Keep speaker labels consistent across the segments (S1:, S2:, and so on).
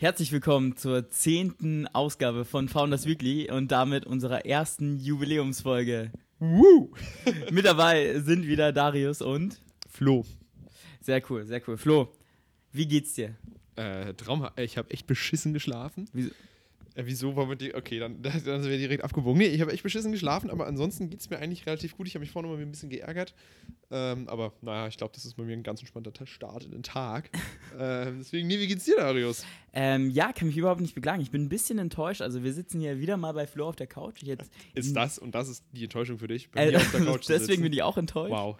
S1: Herzlich willkommen zur zehnten Ausgabe von Founders Weekly und damit unserer ersten Jubiläumsfolge. Woo! Mit dabei sind wieder Darius und
S2: Flo.
S1: Sehr cool, sehr cool. Flo, wie geht's dir?
S2: Äh, Traum, ich habe echt beschissen geschlafen.
S1: Wieso?
S2: Äh, wieso wollen wir die. Okay, dann, dann sind wir direkt abgebogen. Nee, ich habe echt beschissen geschlafen, aber ansonsten geht es mir eigentlich relativ gut. Ich habe mich vorhin mal ein bisschen geärgert. Ähm, aber naja, ich glaube, das ist bei mir ein ganz entspannter Start in den Tag. ähm, deswegen, nee, wie geht's dir, Darius?
S1: Ähm, ja, kann mich überhaupt nicht beklagen. Ich bin ein bisschen enttäuscht. Also, wir sitzen hier wieder mal bei Flo auf der Couch. Jetzt,
S2: ist das und das ist die Enttäuschung für dich?
S1: Bei äh, auf der Couch deswegen bin ich auch enttäuscht.
S2: Wow.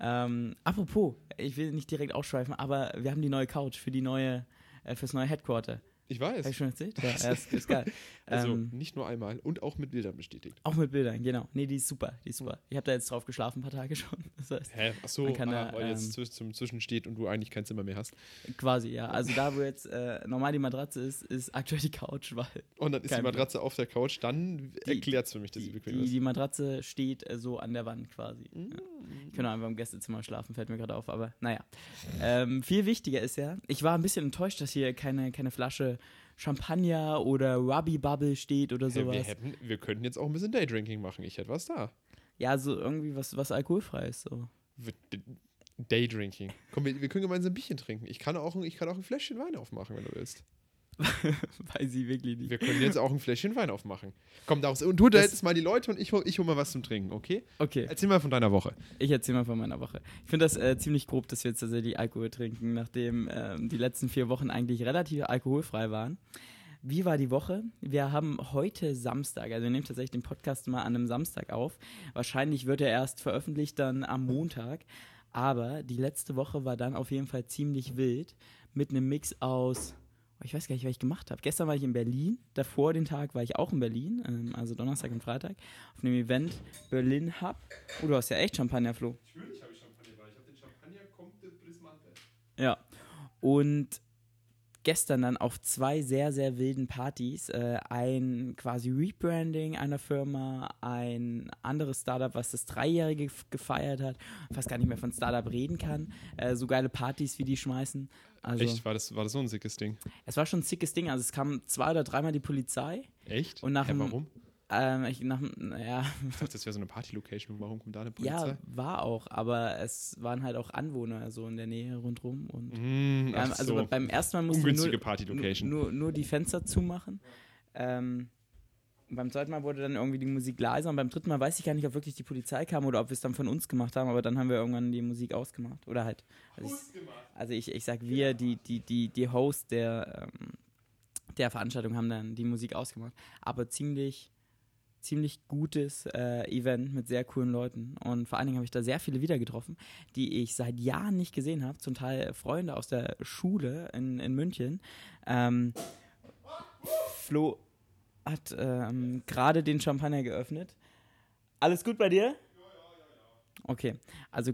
S1: Ähm, apropos, ich will nicht direkt ausschweifen, aber wir haben die neue Couch für die neue, äh, fürs neue Headquarter.
S2: Ich weiß.
S1: Habe ich schon erzählt? Ja, ist, ist geil.
S2: Also ähm, nicht nur einmal und auch mit Bildern bestätigt.
S1: Auch mit Bildern, genau. Nee, die ist super. Die ist super. Ich habe da jetzt drauf geschlafen ein paar Tage schon. Das heißt,
S2: Hä? Achso, ah, da, weil ähm, jetzt zum Zwischen steht und du eigentlich kein Zimmer mehr hast.
S1: Quasi, ja. Also da, wo jetzt äh, normal die Matratze ist, ist aktuell die Couch, weil.
S2: Und dann ist die Matratze auf der Couch, dann erklärt es für mich, dass
S1: die,
S2: sie bequem
S1: die,
S2: ist.
S1: Die Matratze steht äh, so an der Wand quasi. Mm. Ja. Ich könnte einfach im Gästezimmer schlafen, fällt mir gerade auf, aber naja. Ähm, viel wichtiger ist ja, ich war ein bisschen enttäuscht, dass hier keine, keine Flasche Champagner oder Ruby Bubble steht oder sowas.
S2: Wir, hätten, wir könnten jetzt auch ein bisschen Daydrinking machen. Ich hätte was da.
S1: Ja, so irgendwie was, was alkoholfrei ist. So.
S2: Daydrinking. Komm, wir, wir können gemeinsam ein Bierchen trinken. Ich kann, auch, ich kann auch ein Fläschchen Wein aufmachen, wenn du willst.
S1: Weiß ich wirklich nicht.
S2: Wir können jetzt auch ein Fläschchen Wein aufmachen. Komm, daraus. Und du unterhältst mal die Leute und ich ich hol mal was zum Trinken, okay?
S1: Okay.
S2: Erzähl mal von deiner Woche.
S1: Ich erzähl mal von meiner Woche. Ich finde das äh, ziemlich grob, dass wir jetzt tatsächlich Alkohol trinken, nachdem äh, die letzten vier Wochen eigentlich relativ alkoholfrei waren. Wie war die Woche? Wir haben heute Samstag, also wir nehmen tatsächlich den Podcast mal an einem Samstag auf. Wahrscheinlich wird er erst veröffentlicht dann am Montag. Aber die letzte Woche war dann auf jeden Fall ziemlich wild mit einem Mix aus ich weiß gar nicht, was ich gemacht habe. Gestern war ich in Berlin, davor den Tag war ich auch in Berlin, ähm, also Donnerstag und Freitag, auf einem Event Berlin Hub. Oh, du hast ja echt Champagner, Flo.
S2: Natürlich habe ich Champagner, weil ich habe den Champagner Comte Brismante.
S1: Ja, und gestern dann auf zwei sehr, sehr wilden Partys. Äh, ein quasi Rebranding einer Firma, ein anderes Startup, was das Dreijährige gefeiert hat, fast gar nicht mehr von Startup reden kann. Äh, so geile Partys, wie die schmeißen. Also,
S2: Echt? War das, war das so ein sickes Ding?
S1: Es war schon ein sickes Ding. Also es kam zwei oder dreimal die Polizei.
S2: Echt?
S1: Und nach
S2: ja, warum?
S1: Ähm, ich, nach, ja.
S2: ich dachte, das wäre so eine Party-Location. Warum kommt da eine Polizei?
S1: Ja, war auch, aber es waren halt auch Anwohner so in der Nähe rundherum. Und,
S2: mm,
S1: ähm, also
S2: so.
S1: beim ersten Mal
S2: nur,
S1: nur, nur, nur, die Fenster zumachen. Ähm, beim zweiten Mal wurde dann irgendwie die Musik leiser und beim dritten Mal weiß ich gar nicht, ob wirklich die Polizei kam oder ob wir es dann von uns gemacht haben, aber dann haben wir irgendwann die Musik ausgemacht. Oder halt. Also ich, also ich, ich sag wir, die, die, die, die Host der, ähm, der Veranstaltung haben dann die Musik ausgemacht. Aber ziemlich ziemlich gutes äh, Event mit sehr coolen Leuten. Und vor allen Dingen habe ich da sehr viele wieder getroffen, die ich seit Jahren nicht gesehen habe. Zum Teil Freunde aus der Schule in, in München. Ähm, Flo hat ähm, gerade den Champagner geöffnet. Alles gut bei dir? Okay, also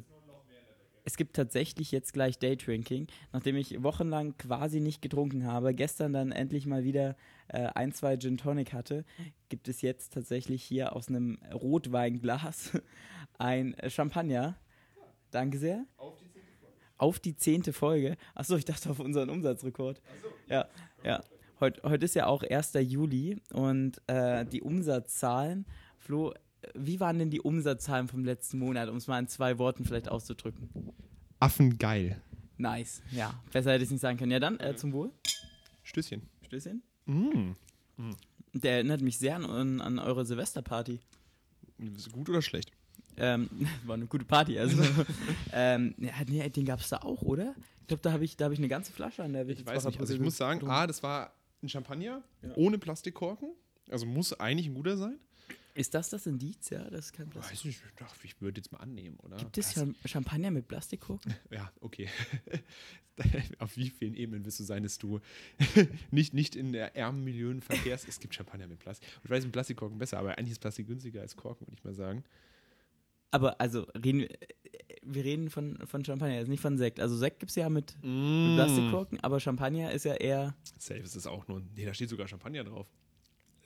S1: es gibt tatsächlich jetzt gleich Daydrinking, nachdem ich wochenlang quasi nicht getrunken habe, gestern dann endlich mal wieder äh, ein, zwei Gin Tonic hatte, gibt es jetzt tatsächlich hier aus einem Rotweinglas ein Champagner. Danke sehr.
S2: Auf die zehnte Folge.
S1: Auf die zehnte Folge. Achso, ich dachte auf unseren Umsatzrekord.
S2: Achso.
S1: Ja, ja. Heute, heute ist ja auch 1. Juli und äh, die Umsatzzahlen, Flo, wie waren denn die Umsatzzahlen vom letzten Monat, um es mal in zwei Worten vielleicht auszudrücken?
S2: Affengeil.
S1: Nice, ja. Besser hätte ich es nicht sagen können. Ja, dann äh, zum Wohl.
S2: Stößchen.
S1: Stößchen.
S2: Mm.
S1: Mm. Der erinnert mich sehr an, an eure Silvesterparty.
S2: Gut oder schlecht?
S1: Ähm, war eine gute Party, also. ähm, ja, nee, den gab es da auch, oder? Ich glaube, da habe ich, hab ich eine ganze Flasche an der
S2: Ich weiß nicht, also ich muss sagen, A, das war ein Champagner ja. ohne Plastikkorken. Also muss eigentlich ein guter sein.
S1: Ist das das Indiz, ja? Das ist kein
S2: Plastik. Weiß nicht, ich, ich würde jetzt mal annehmen, oder?
S1: Gibt es ja Champagner mit Plastikkorken?
S2: Ja, okay. Auf wie vielen Ebenen wirst du sein, dass du nicht, nicht in der ärmen Millionen verkehrst? es gibt Champagner mit Plastik. Ich weiß, mit Plastikkorken besser, aber eigentlich ist Plastik günstiger als Korken, würde ich mal sagen.
S1: Aber also, reden wir, wir reden von, von Champagner, also nicht von Sekt. Also Sekt gibt es ja mit,
S2: mm.
S1: mit Plastikkorken, aber Champagner ist ja eher.
S2: Safe ist es auch nur. Nee, da steht sogar Champagner drauf.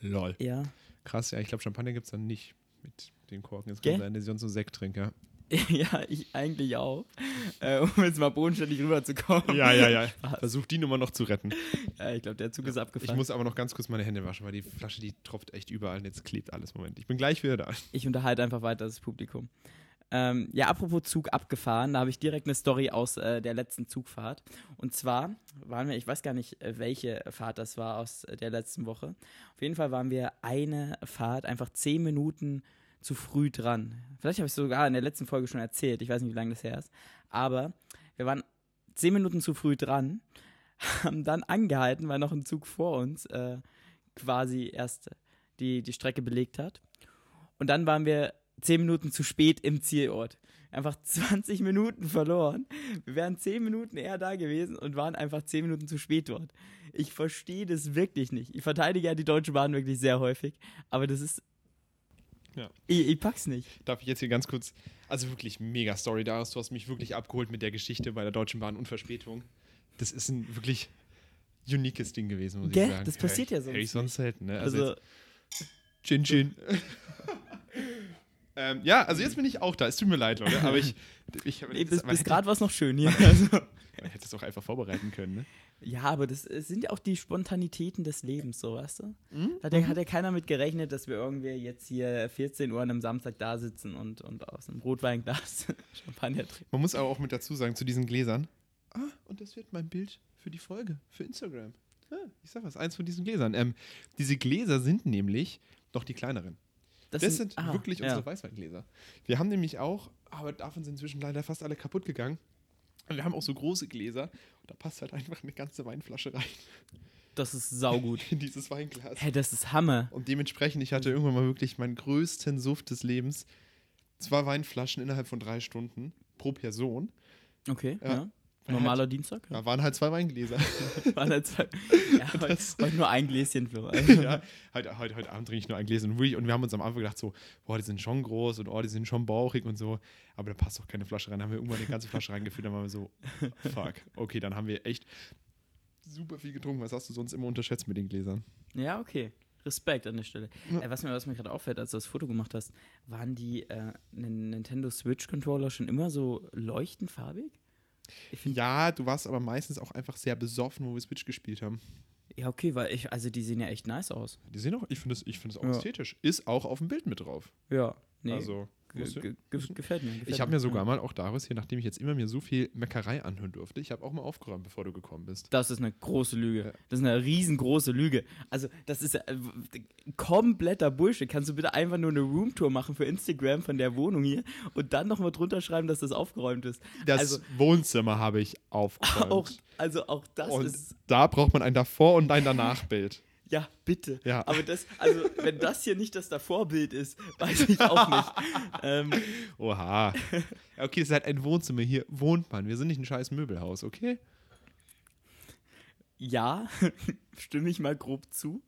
S2: Lol.
S1: Ja.
S2: Krass, ja, ich glaube, Champagner gibt es dann nicht mit den Korken. Es kann sein, dass ich sonst so Sekt trinke.
S1: ja, ich eigentlich auch. Äh, um jetzt mal bodenständig rüberzukommen.
S2: Ja, ja, ja. Versuch die Nummer noch zu retten.
S1: Äh, ich glaube, der Zug ist
S2: Ich
S1: abgefahren.
S2: muss aber noch ganz kurz meine Hände waschen, weil die Flasche, die tropft echt überall und jetzt klebt alles. Moment. Ich bin gleich wieder da.
S1: Ich unterhalte einfach weiter das Publikum. Ähm, ja, apropos Zug abgefahren, da habe ich direkt eine Story aus äh, der letzten Zugfahrt. Und zwar waren wir, ich weiß gar nicht, äh, welche Fahrt das war aus äh, der letzten Woche. Auf jeden Fall waren wir eine Fahrt einfach zehn Minuten zu früh dran. Vielleicht habe ich es sogar in der letzten Folge schon erzählt, ich weiß nicht, wie lange das her ist. Aber wir waren zehn Minuten zu früh dran, haben dann angehalten, weil noch ein Zug vor uns äh, quasi erst die, die Strecke belegt hat. Und dann waren wir zehn Minuten zu spät im Zielort. Einfach 20 Minuten verloren. Wir wären zehn Minuten eher da gewesen und waren einfach zehn Minuten zu spät dort. Ich verstehe das wirklich nicht. Ich verteidige ja die Deutsche Bahn wirklich sehr häufig, aber das ist.
S2: Ja.
S1: Ich, ich pack's nicht.
S2: Darf ich jetzt hier ganz kurz. Also wirklich mega Story, Darius. Du hast mich wirklich abgeholt mit der Geschichte bei der Deutschen Bahn und Verspätung. Das ist ein wirklich uniques Ding gewesen, muss
S1: Gell?
S2: ich sagen.
S1: Das passiert ja sonst
S2: Hätte ich sonst selten, ne? Also,
S1: Also,
S2: Chin Chin. ähm, ja, also jetzt bin ich auch da. Es tut mir leid, Leute, aber ich. ich
S1: nee, bis, bis gerade war es noch schön hier. Also,
S2: Man hätte es auch einfach vorbereiten können, ne?
S1: ja, aber das sind ja auch die Spontanitäten des Lebens, so, weißt du?
S2: Mhm.
S1: Da hat ja, hat ja keiner mit gerechnet, dass wir irgendwie jetzt hier 14 Uhr an einem Samstag da sitzen und, und aus einem Rotweinglas Champagner trinken.
S2: Man muss aber auch mit dazu sagen, zu diesen Gläsern. Ah, und das wird mein Bild für die Folge, für Instagram. Ah, ich sag was, eins von diesen Gläsern. Ähm, diese Gläser sind nämlich noch die kleineren. Das, sind
S1: ah,
S2: wirklich
S1: ja.
S2: unsere Weißweingläser. Wir haben nämlich auch, aber davon sind inzwischen leider fast alle kaputt gegangen. Und wir haben auch so große Gläser und da passt halt einfach eine ganze Weinflasche rein
S1: Das ist saugut.
S2: in dieses Weinglas.
S1: Hey, das ist Hammer.
S2: Und dementsprechend, ich hatte irgendwann mal wirklich meinen größten Suft des Lebens. Zwei Weinflaschen innerhalb von drei Stunden pro Person.
S1: Okay,
S2: Ja.
S1: ja. Normaler Dienstag? Ja.
S2: Da waren halt zwei Weingläser.
S1: Waren halt zwei- ja, heute, heute nur ein Gläschen für. Also.
S2: ja, heute, heute, heute Abend trinke ich nur ein Gläschen. Und wirklich- Und wir haben uns am Anfang gedacht, so, boah, die sind schon groß und oh, die sind schon bauchig und so. Aber da passt doch keine Flasche rein. Dann haben wir irgendwann eine ganze Flasche reingefüllt. Dann waren wir so, fuck. Okay, dann haben wir echt super viel getrunken. Was hast du sonst immer unterschätzt mit den Gläsern?
S1: Ja, okay. Respekt an der Stelle.
S2: Ja.
S1: Äh, was mir, was mir gerade auffällt, als du das Foto gemacht hast, waren die äh, Nin- Nintendo Switch Controller schon immer so leuchtend farbig?
S2: Ja, du warst aber meistens auch einfach sehr besoffen, wo wir Switch gespielt haben.
S1: ja, okay, weil ich, also die sehen ja echt nice aus.
S2: Die sehen auch, ich finde es ich find auch
S1: Ja.
S2: ästhetisch. Ist auch auf dem Bild mit drauf.
S1: Ja, nee.
S2: Also,
S1: ge ge gefällt mir. Gefällt
S2: ich habe mir sogar mal auch daraus hier, nachdem ich jetzt immer mir so viel Meckerei anhören durfte, ich habe auch mal aufgeräumt, bevor du gekommen bist.
S1: Das ist eine große Lüge.
S2: Ja.
S1: Das ist eine riesengroße Lüge. Also, das ist äh, kompletter Bullshit. Kannst du bitte einfach nur eine Roomtour machen für Instagram von der Wohnung hier und dann nochmal drunter schreiben, dass das aufgeräumt ist?
S2: Das
S1: Also-
S2: Wohnzimmer habe ich aufgeräumt.
S1: Auch, also auch das
S2: und
S1: ist.
S2: da braucht man ein Davor- und ein Danach-Bild.
S1: Ja, bitte.
S2: Ja.
S1: Aber das, also, wenn das hier nicht das Davorbild ist, weiß ich auch nicht. ähm,
S2: Oha. Okay, es ist halt ein Wohnzimmer. Hier wohnt man. Wir sind nicht ein scheiß Möbelhaus, okay?
S1: ja, stimme ich mal grob zu.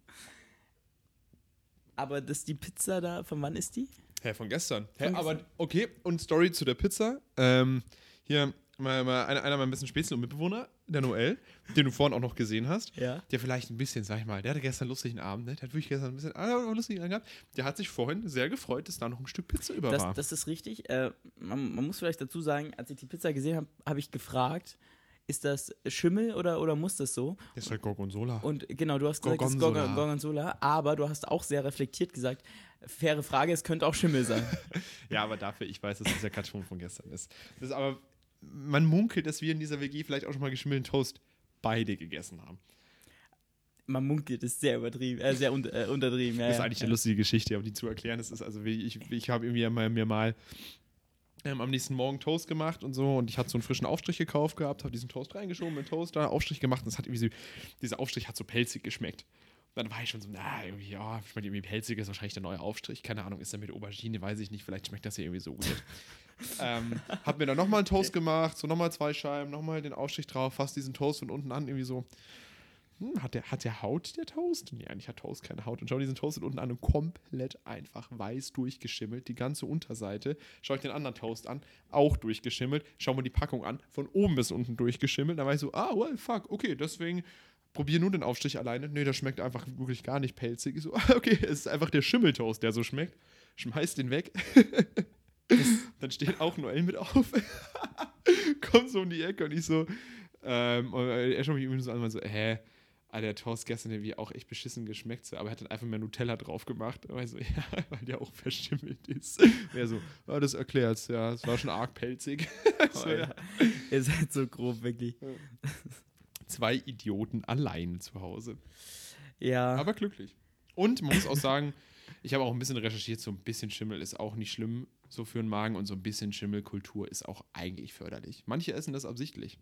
S1: Aber das die Pizza da, von wann ist die?
S2: Hä, von gestern. Hä,
S1: Von
S2: aber okay, und Story zu der Pizza. Ähm, hier, mal, mal einer, einer meiner besten Spätzle und Mitbewohner, der Noel, den du vorhin auch noch gesehen hast.
S1: Ja.
S2: Der vielleicht ein bisschen, sag ich mal, der hatte gestern einen lustigen Abend, ne? Der hat wirklich gestern ein bisschen ah, einen lustigen Abend gehabt. Der hat sich vorhin sehr gefreut, dass da noch ein Stück Pizza über
S1: Das,
S2: war.
S1: das ist richtig. Äh, man, man muss vielleicht dazu sagen, als ich die Pizza gesehen habe, habe ich gefragt, ist das Schimmel oder, oder muss das so?
S2: Das ist halt Gorgonzola.
S1: Und genau, du hast gesagt, es ist
S2: Gorgonzola.
S1: Gorgon- Gorgonzola, aber du hast auch sehr reflektiert gesagt, faire Frage, es könnte auch Schimmel sein.
S2: Ja, aber dafür, ich weiß, dass es der Karton von gestern ist. Das ist aber, man munkelt, dass wir in dieser WG vielleicht auch schon mal geschmilden Toast beide gegessen haben.
S1: Man munkelt, ist sehr übertrieben, äh, sehr un äh, untertrieben. Ja,
S2: Das ist eigentlich
S1: ja.
S2: eine lustige Geschichte, aber die zu erklären, das ist also, ich, ich habe irgendwie mal, mir mal ähm, am nächsten Morgen Toast gemacht und so und ich hatte so einen frischen Aufstrich gekauft gehabt, habe diesen Toast reingeschoben, den Toaster, Aufstrich gemacht und es hat irgendwie so, dieser Aufstrich hat so pelzig geschmeckt. Dann war ich schon so, na, irgendwie, ja, schmeckt irgendwie pelzig, ist wahrscheinlich der neue Aufstrich, keine Ahnung, ist der mit Aubergine, weiß ich nicht, vielleicht schmeckt das hier irgendwie so gut. ähm, hab mir dann nochmal einen Toast gemacht, so nochmal zwei Scheiben, nochmal den Aufstrich drauf, fass diesen Toast von unten an, irgendwie so, hm, hat, der, hat der Haut, der Toast? Nee, eigentlich hat Toast keine Haut. Und schau diesen Toast von unten an und komplett einfach weiß durchgeschimmelt. Die ganze Unterseite. Schau ich den anderen Toast an, auch durchgeschimmelt. Schau mal die Packung an, von oben bis unten durchgeschimmelt. Da war ich so, ah, well, fuck, okay, deswegen probier nur den Aufstrich alleine. Nee, der schmeckt einfach wirklich gar nicht pelzig. Ich so, okay, es ist einfach der Schimmeltoast, der so schmeckt. Schmeiß den weg. Dann steht auch Noel mit auf. Kommt so um die Ecke und ich so, ähm, und er schaut mich irgendwie so an und so, hä? Ah, der Toast gestern irgendwie auch echt beschissen geschmeckt, so, aber er hat dann einfach mehr Nutella drauf gemacht. Ich so, ja, weil der auch verschimmelt ist. Und er so, ah, das erklärt's, ja, es war schon arg pelzig. so,
S1: Oh,
S2: ja.
S1: ja. Ihr seid so grob, wirklich.
S2: Zwei Idioten allein zu Hause.
S1: Ja.
S2: Aber glücklich. Und man muss auch sagen, ich habe auch ein bisschen recherchiert, so ein bisschen Schimmel ist auch nicht schlimm so für den Magen und so ein bisschen Schimmelkultur ist auch eigentlich förderlich. Manche essen das absichtlich.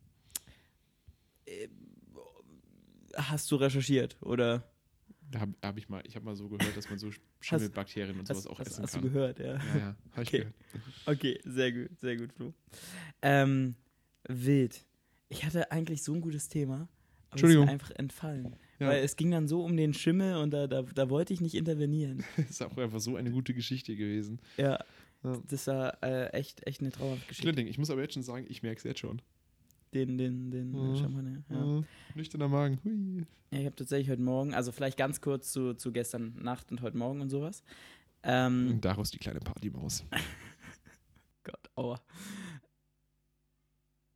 S1: Hast du recherchiert oder
S2: Da habe hab ich mal, ich habe mal so gehört, dass man so Schimmelbakterien und sowas
S1: hast,
S2: auch
S1: hast,
S2: essen
S1: hast
S2: kann.
S1: du gehört, ja?
S2: Ja, ja, habe ich
S1: Okay.
S2: gehört.
S1: Okay, sehr gut, sehr gut, Flo. Ähm, wild. Ich hatte eigentlich so ein gutes Thema, aber es ist
S2: Entschuldigung.
S1: einfach entfallen.
S2: Ja.
S1: Weil es ging dann so um den Schimmel und da, da, da wollte ich nicht intervenieren.
S2: Das ist auch einfach so eine gute Geschichte gewesen.
S1: Ja,
S2: Ja.
S1: das war äh, echt, echt eine traumhafte Geschichte.
S2: Schlimm, ich muss aber jetzt schon sagen, ich merke es jetzt schon.
S1: Den, den, den
S2: Mhm.
S1: Champagner. Ja.
S2: Ja. Nüchterner Magen. Hui.
S1: Ja, ich habe tatsächlich heute Morgen, also vielleicht ganz kurz zu, zu gestern Nacht und heute Morgen und sowas. Ähm,
S2: Und daraus die kleine Partymaus.
S1: Gott, aua.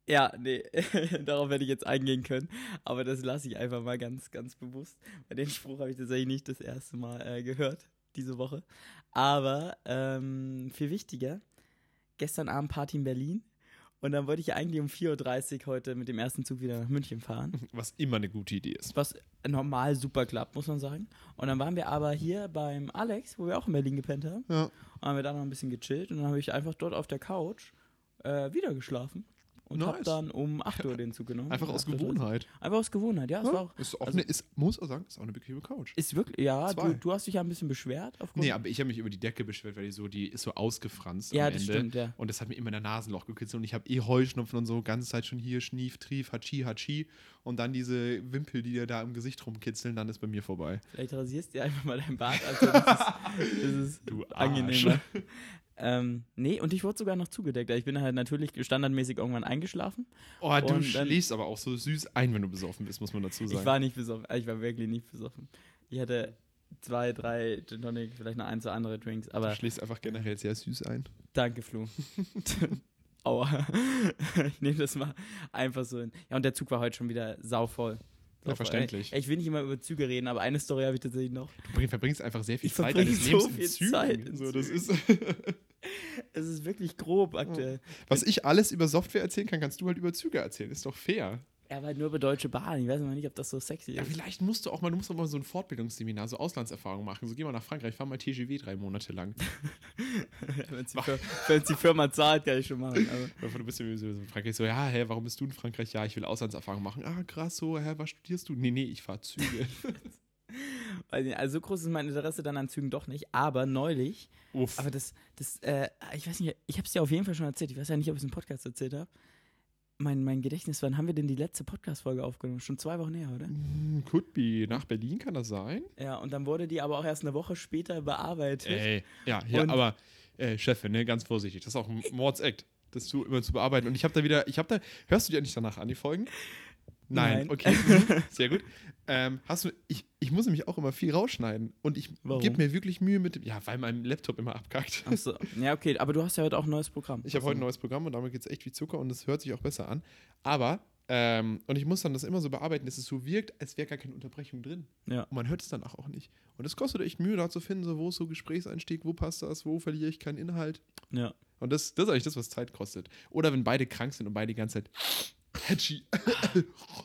S1: Ja, nee, darauf werde ich jetzt eingehen können, aber das lasse ich einfach mal ganz, ganz bewusst. Weil den Spruch habe ich tatsächlich nicht das erste Mal äh, gehört, diese Woche. Aber ähm, viel wichtiger, gestern Abend Party in Berlin und dann wollte ich eigentlich um 4.30 Uhr heute mit dem ersten Zug wieder nach München fahren.
S2: Was immer eine gute Idee ist.
S1: was normal super klappt, muss man sagen. Und dann waren wir aber hier beim Alex, wo wir auch in Berlin gepennt haben.
S2: Ja.
S1: Und haben wir da noch ein bisschen gechillt und dann habe ich einfach dort auf der Couch äh, wieder geschlafen. Und habe
S2: Nice.
S1: dann um 8 Uhr den Zug genommen.
S2: Einfach aus
S1: 8:30.
S2: Gewohnheit.
S1: Einfach aus Gewohnheit, ja. Es war auch,
S2: ist auch
S1: also-
S2: eine, ist, muss auch sagen, ist auch eine bequeme Couch.
S1: ist wirklich, ja, du, du hast dich ja ein bisschen beschwert. Aufgrund,
S2: Nee, aber ich habe mich über die Decke beschwert, weil die so, die ist so ausgefranst
S1: ja,
S2: am
S1: das
S2: Ende.
S1: stimmt, ja.
S2: Und das hat mir immer in der Nasenloch gekitzelt und ich habe eh Heuschnupfen und so, ganze Zeit schon hier, Schnief, Trief, Hatschi, Hatschi. Und dann diese Wimpel, die dir da im Gesicht rumkitzeln, dann ist bei mir vorbei.
S1: Vielleicht rasierst du dir einfach mal dein Bart. Also das ist, das ist
S2: Du
S1: angenehmer. Ähm, nee, und ich wurde sogar noch zugedeckt. Ich bin halt natürlich standardmäßig irgendwann eingeschlafen.
S2: Oh, du schläfst aber auch so süß ein, wenn du besoffen bist, muss man dazu sagen.
S1: Ich war nicht besoffen. Ich war wirklich nicht besoffen. Ich hatte zwei, drei Gin Tonic, vielleicht noch ein, zwei andere Drinks,
S2: du
S1: aber
S2: schläfst einfach generell sehr süß ein.
S1: danke, Flo. Aua. ich nehme das mal einfach so hin. Ja, und der Zug war heute schon wieder sauvoll.
S2: Ja, verständlich.
S1: Ey, Ich will nicht immer über Züge reden, aber eine Story habe ich tatsächlich noch.
S2: Du bring- verbringst einfach sehr viel
S1: Ich
S2: Zeit deines
S1: so
S2: Lebens in
S1: viel
S2: Zügen.
S1: Zeit in
S2: so, das ist,
S1: Es ist wirklich grob aktuell.
S2: was ich alles über Software erzählen kann, kannst du halt über Züge erzählen. Ist doch fair.
S1: Er war halt nur über Deutsche Bahn. Ich weiß noch nicht, ob das so sexy
S2: Ja,
S1: ist.
S2: vielleicht musst du auch mal, du musst auch mal so ein Fortbildungsseminar, so Auslandserfahrung machen. So, geh mal nach Frankreich, fahr mal TGW drei Monate lang.
S1: Wenn es die, Firma zahlt, kann ich schon machen. Aber
S2: du bist ja so in Frankreich so, ja, hä, warum bist du in Frankreich? Ja, ich will Auslandserfahrung machen. Ah, krass, so, hä, was studierst du? Nee, nee, ich fahr Züge.
S1: Also so groß ist mein Interesse dann an Zügen doch nicht. Aber neulich,
S2: Uff.
S1: aber das, das, äh, ich weiß nicht, ich habe es dir auf jeden Fall schon erzählt. Ich weiß ja nicht, ob ich es im Podcast erzählt habe. Mein, mein Gedächtnis, wann haben wir denn die letzte Podcast-Folge aufgenommen? Schon zwei Wochen her, oder?
S2: Hm, Could be. Nach Berlin kann das sein?
S1: Ja, und dann wurde die aber auch erst eine Woche später bearbeitet.
S2: Ey, ja, ja
S1: Und-
S2: aber äh, Chefin, ne, ganz vorsichtig. Das ist auch ein Mordsakt, das zu, immer zu bearbeiten. Und ich habe da wieder, ich habe da, hörst du dir nicht danach an, die Folgen? Nein,
S1: Nein.
S2: okay, mhm, sehr gut. Ähm, hast du, ich, ich muss nämlich auch immer viel rausschneiden und ich gebe mir wirklich Mühe mit dem, ja, weil mein Laptop immer abkackt.
S1: Achso, ja, okay, aber du hast ja heute auch ein neues Programm.
S2: Ich habe heute ein neues Programm und damit geht es echt wie Zucker und es hört sich auch besser an. Aber, ähm, und ich muss dann das immer so bearbeiten, dass es so wirkt, als wäre gar keine Unterbrechung drin.
S1: Ja.
S2: Und man hört es dann auch, auch nicht. Und es kostet echt Mühe, da zu finden, so, wo ist so Gesprächseinstieg, wo passt das, wo verliere ich keinen Inhalt.
S1: Ja.
S2: Und das, das ist eigentlich das, was Zeit kostet. Oder wenn beide krank sind und beide die ganze Zeit Hatchi.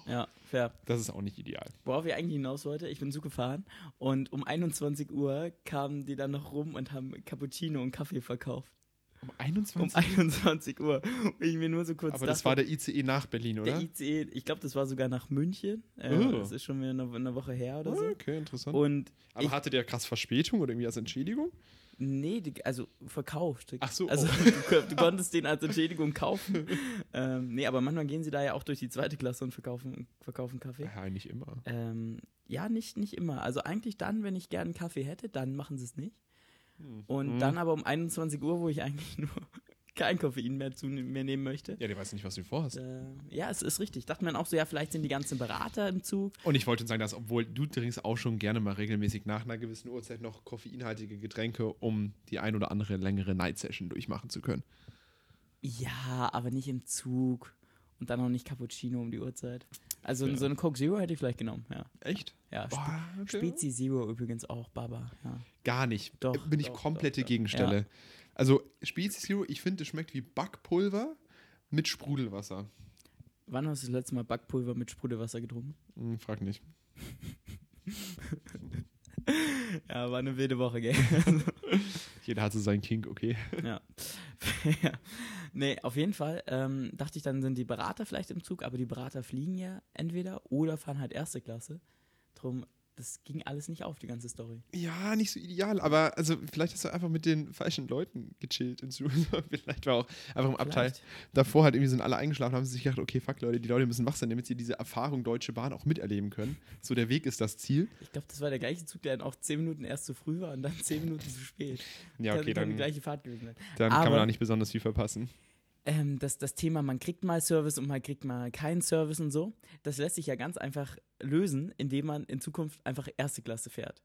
S1: Ja, fair.
S2: Das ist auch nicht ideal.
S1: Worauf ich eigentlich hinaus wollte, ich bin Zug gefahren und um 21 Uhr kamen die dann noch rum und haben Cappuccino und Kaffee verkauft.
S2: Um
S1: Um
S2: 21
S1: 21 Uhr. Und ich mir nur so kurz
S2: Aber das war der ICE nach Berlin, oder?
S1: der ICE, ich glaube, das war sogar nach München. Äh,
S2: Oh.
S1: Das ist schon wieder eine, eine Woche her oder so.
S2: Okay, interessant.
S1: Und
S2: Aber
S1: ich-
S2: hatte der krass Verspätung oder irgendwie als Entschädigung?
S1: Nee, die, also verkauft.
S2: Ach so,
S1: Also
S2: oh.
S1: du, du konntest den als Entschädigung kaufen. ähm, nee, aber manchmal gehen sie da ja auch durch die zweite Klasse und verkaufen, verkaufen Kaffee.
S2: Ja, nicht immer.
S1: Ähm, ja, nicht, nicht immer. Also eigentlich dann, wenn ich gerne Kaffee hätte, dann machen sie es nicht. Und
S2: Mhm.
S1: dann aber um 21 Uhr, wo ich eigentlich nur kein Koffein mehr zu mir nehmen möchte.
S2: Ja, der weiß nicht, was du vorhast.
S1: Äh, ja, es ist richtig. Dachte man auch so, ja, vielleicht sind die ganzen Berater im Zug.
S2: Und ich wollte sagen, dass, obwohl du trinkst auch schon gerne mal regelmäßig nach einer gewissen Uhrzeit noch koffeinhaltige Getränke, um die ein oder andere längere Night-Session durchmachen zu können.
S1: Ja, aber nicht im Zug. Und dann noch nicht Cappuccino um die Uhrzeit. Also
S2: Ja.
S1: so eine Coke Zero hätte ich vielleicht genommen, ja.
S2: Echt?
S1: Ja,
S2: Boah, okay.
S1: Spezi Zero übrigens auch, Baba. Ja.
S2: Gar nicht.
S1: Doch,
S2: Bin ich
S1: doch,
S2: komplette
S1: doch.
S2: Gegenstelle. Also, Spezies Zero, ich finde, es schmeckt wie Backpulver mit Sprudelwasser.
S1: Wann hast du das letzte Mal Backpulver mit Sprudelwasser getrunken?
S2: Hm, frag nicht.
S1: Ja, war eine wilde Woche, gell?
S2: Jeder hat so seinen Kink, okay.
S1: ja. ja. Nee, auf jeden Fall ähm, dachte ich, dann sind die Berater vielleicht im Zug, aber die Berater fliegen ja entweder oder fahren halt erste Klasse. Drum, das ging alles nicht auf, die ganze Story.
S2: Ja, nicht so ideal, aber also vielleicht hast du einfach mit den falschen Leuten gechillt im Zug. vielleicht war auch einfach im Abteil.
S1: Vielleicht.
S2: Davor halt irgendwie sind alle eingeschlafen, haben sie sich gedacht, okay, fuck Leute, die Leute müssen wach sein, damit sie diese Erfahrung Deutsche Bahn auch miterleben können. So, der Weg ist das Ziel.
S1: Ich glaube, das war der gleiche Zug, der dann auch 10 Minuten erst zu früh war und dann 10 Minuten zu spät.
S2: Ja, okay, dann,
S1: gleiche Fahrt gewesen sein.
S2: dann kann
S1: Aber-
S2: man da nicht besonders viel verpassen.
S1: Ähm, das, das Thema, man kriegt mal Service und man kriegt mal keinen Service und so, das lässt sich ja ganz einfach lösen, indem man in Zukunft einfach erste Klasse fährt.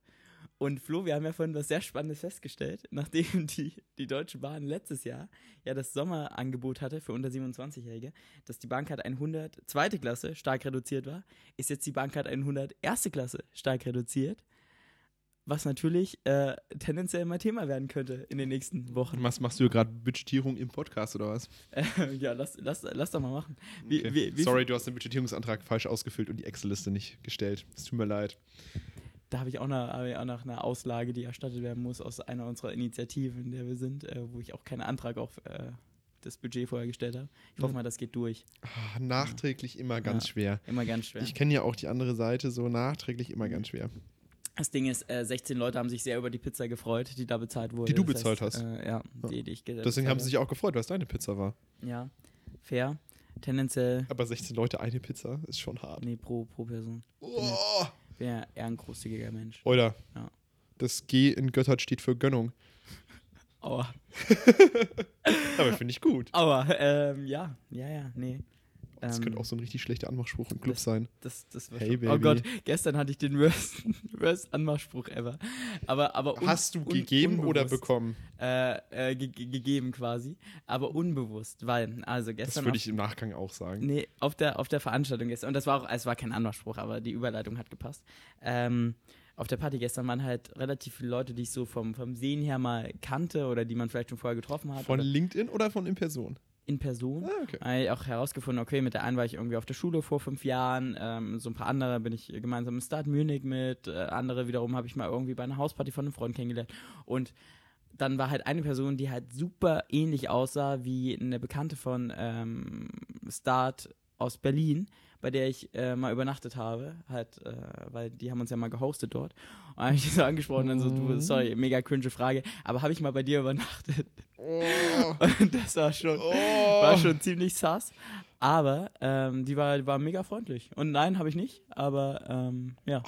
S1: Und Flo, wir haben ja vorhin was sehr Spannendes festgestellt, nachdem die, die Deutsche Bahn letztes Jahr ja das Sommerangebot hatte für unter 27-Jährige, dass die Bahncard 100 zweite Klasse stark reduziert war, ist jetzt die Bahncard 100 erste Klasse stark reduziert, was natürlich äh, tendenziell mal Thema werden könnte in den nächsten Wochen.
S2: Was machst du gerade Budgetierung im Podcast oder was?
S1: Äh, ja, lass, lass, lass doch mal machen. Wie,
S2: Okay.
S1: wie, wie
S2: Sorry, du hast den Budgetierungsantrag falsch ausgefüllt und die Excel-Liste nicht gestellt. Es tut mir leid.
S1: Da habe ich auch noch, auch noch eine Auslage, die erstattet werden muss aus einer unserer Initiativen, in der wir sind, äh, wo ich auch keinen Antrag auf äh, das Budget vorher gestellt habe. Ich hoffe
S2: Ja.
S1: mal, das geht durch.
S2: Ah, nachträglich immer ganz
S1: Ja.
S2: schwer.
S1: Immer ganz schwer.
S2: Ich kenne ja auch die andere Seite, so nachträglich immer ganz schwer.
S1: Das Ding ist, äh, 16 Leute haben sich sehr über die Pizza gefreut, die da bezahlt wurde.
S2: Die du
S1: Das
S2: bezahlt
S1: heißt,
S2: hast.
S1: Äh, ja,
S2: Ja.
S1: die, die ich ge-
S2: Deswegen
S1: bezahlt
S2: haben sie sich auch gefreut, was deine Pizza war.
S1: Ja, fair. Tendenziell,
S2: Aber 16 Leute eine Pizza ist schon hart.
S1: nee, pro, pro Person.
S2: Oh,
S1: Bin ja eher ein großzügiger Mensch.
S2: Oder?
S1: Ja.
S2: Das G in Göttert steht für Gönnung.
S1: Aua.
S2: Aber finde ich gut.
S1: Aua, ähm, ja, ja, ja, nee.
S2: Das
S1: Ähm,
S2: könnte auch so ein richtig schlechter Anmachspruch im Club
S1: das-
S2: sein.
S1: Das, das war
S2: Hey,
S1: schon,
S2: Baby.
S1: Oh Gott, gestern hatte ich den worst, worst Anmachspruch ever. Aber, aber un-
S2: Hast du
S1: un-
S2: gegeben oder
S1: unbewusst.
S2: bekommen?
S1: Äh, äh, ge ge gegeben quasi. Aber unbewusst, weil, also
S2: Das
S1: gestern.
S2: würde
S1: auf,
S2: ich im Nachgang auch sagen.
S1: nee, auf der, auf der Veranstaltung gestern, und das war auch, es war kein Anmachspruch, aber die Überleitung hat gepasst. Ähm, auf der Party gestern waren halt relativ viele Leute, die ich so vom, vom Sehen her mal kannte oder die man vielleicht schon vorher getroffen hat.
S2: Von
S1: oder
S2: LinkedIn oder von in Person?
S1: In Person.
S2: Ah, okay.
S1: Habe ich auch herausgefunden, okay, mit der einen war ich irgendwie auf der Schule vor fünf Jahren, ähm, so ein paar andere bin ich gemeinsam im Start Munich mit, äh, andere wiederum habe ich mal irgendwie bei einer Hausparty von einem Freund kennengelernt und dann war halt eine Person, die halt super ähnlich aussah wie eine Bekannte von ähm, Start aus Berlin, bei der ich äh, mal übernachtet habe, halt, äh, weil die haben uns ja mal gehostet dort. Und habe ich die so angesprochen, dann so, du, sorry, mega cringe Frage, aber habe ich mal bei dir übernachtet?
S2: Oh,
S1: das war schon,
S2: oh.
S1: war schon ziemlich sass. Aber ähm, die war, war mega freundlich. Und nein, habe ich nicht. Aber ähm, ja.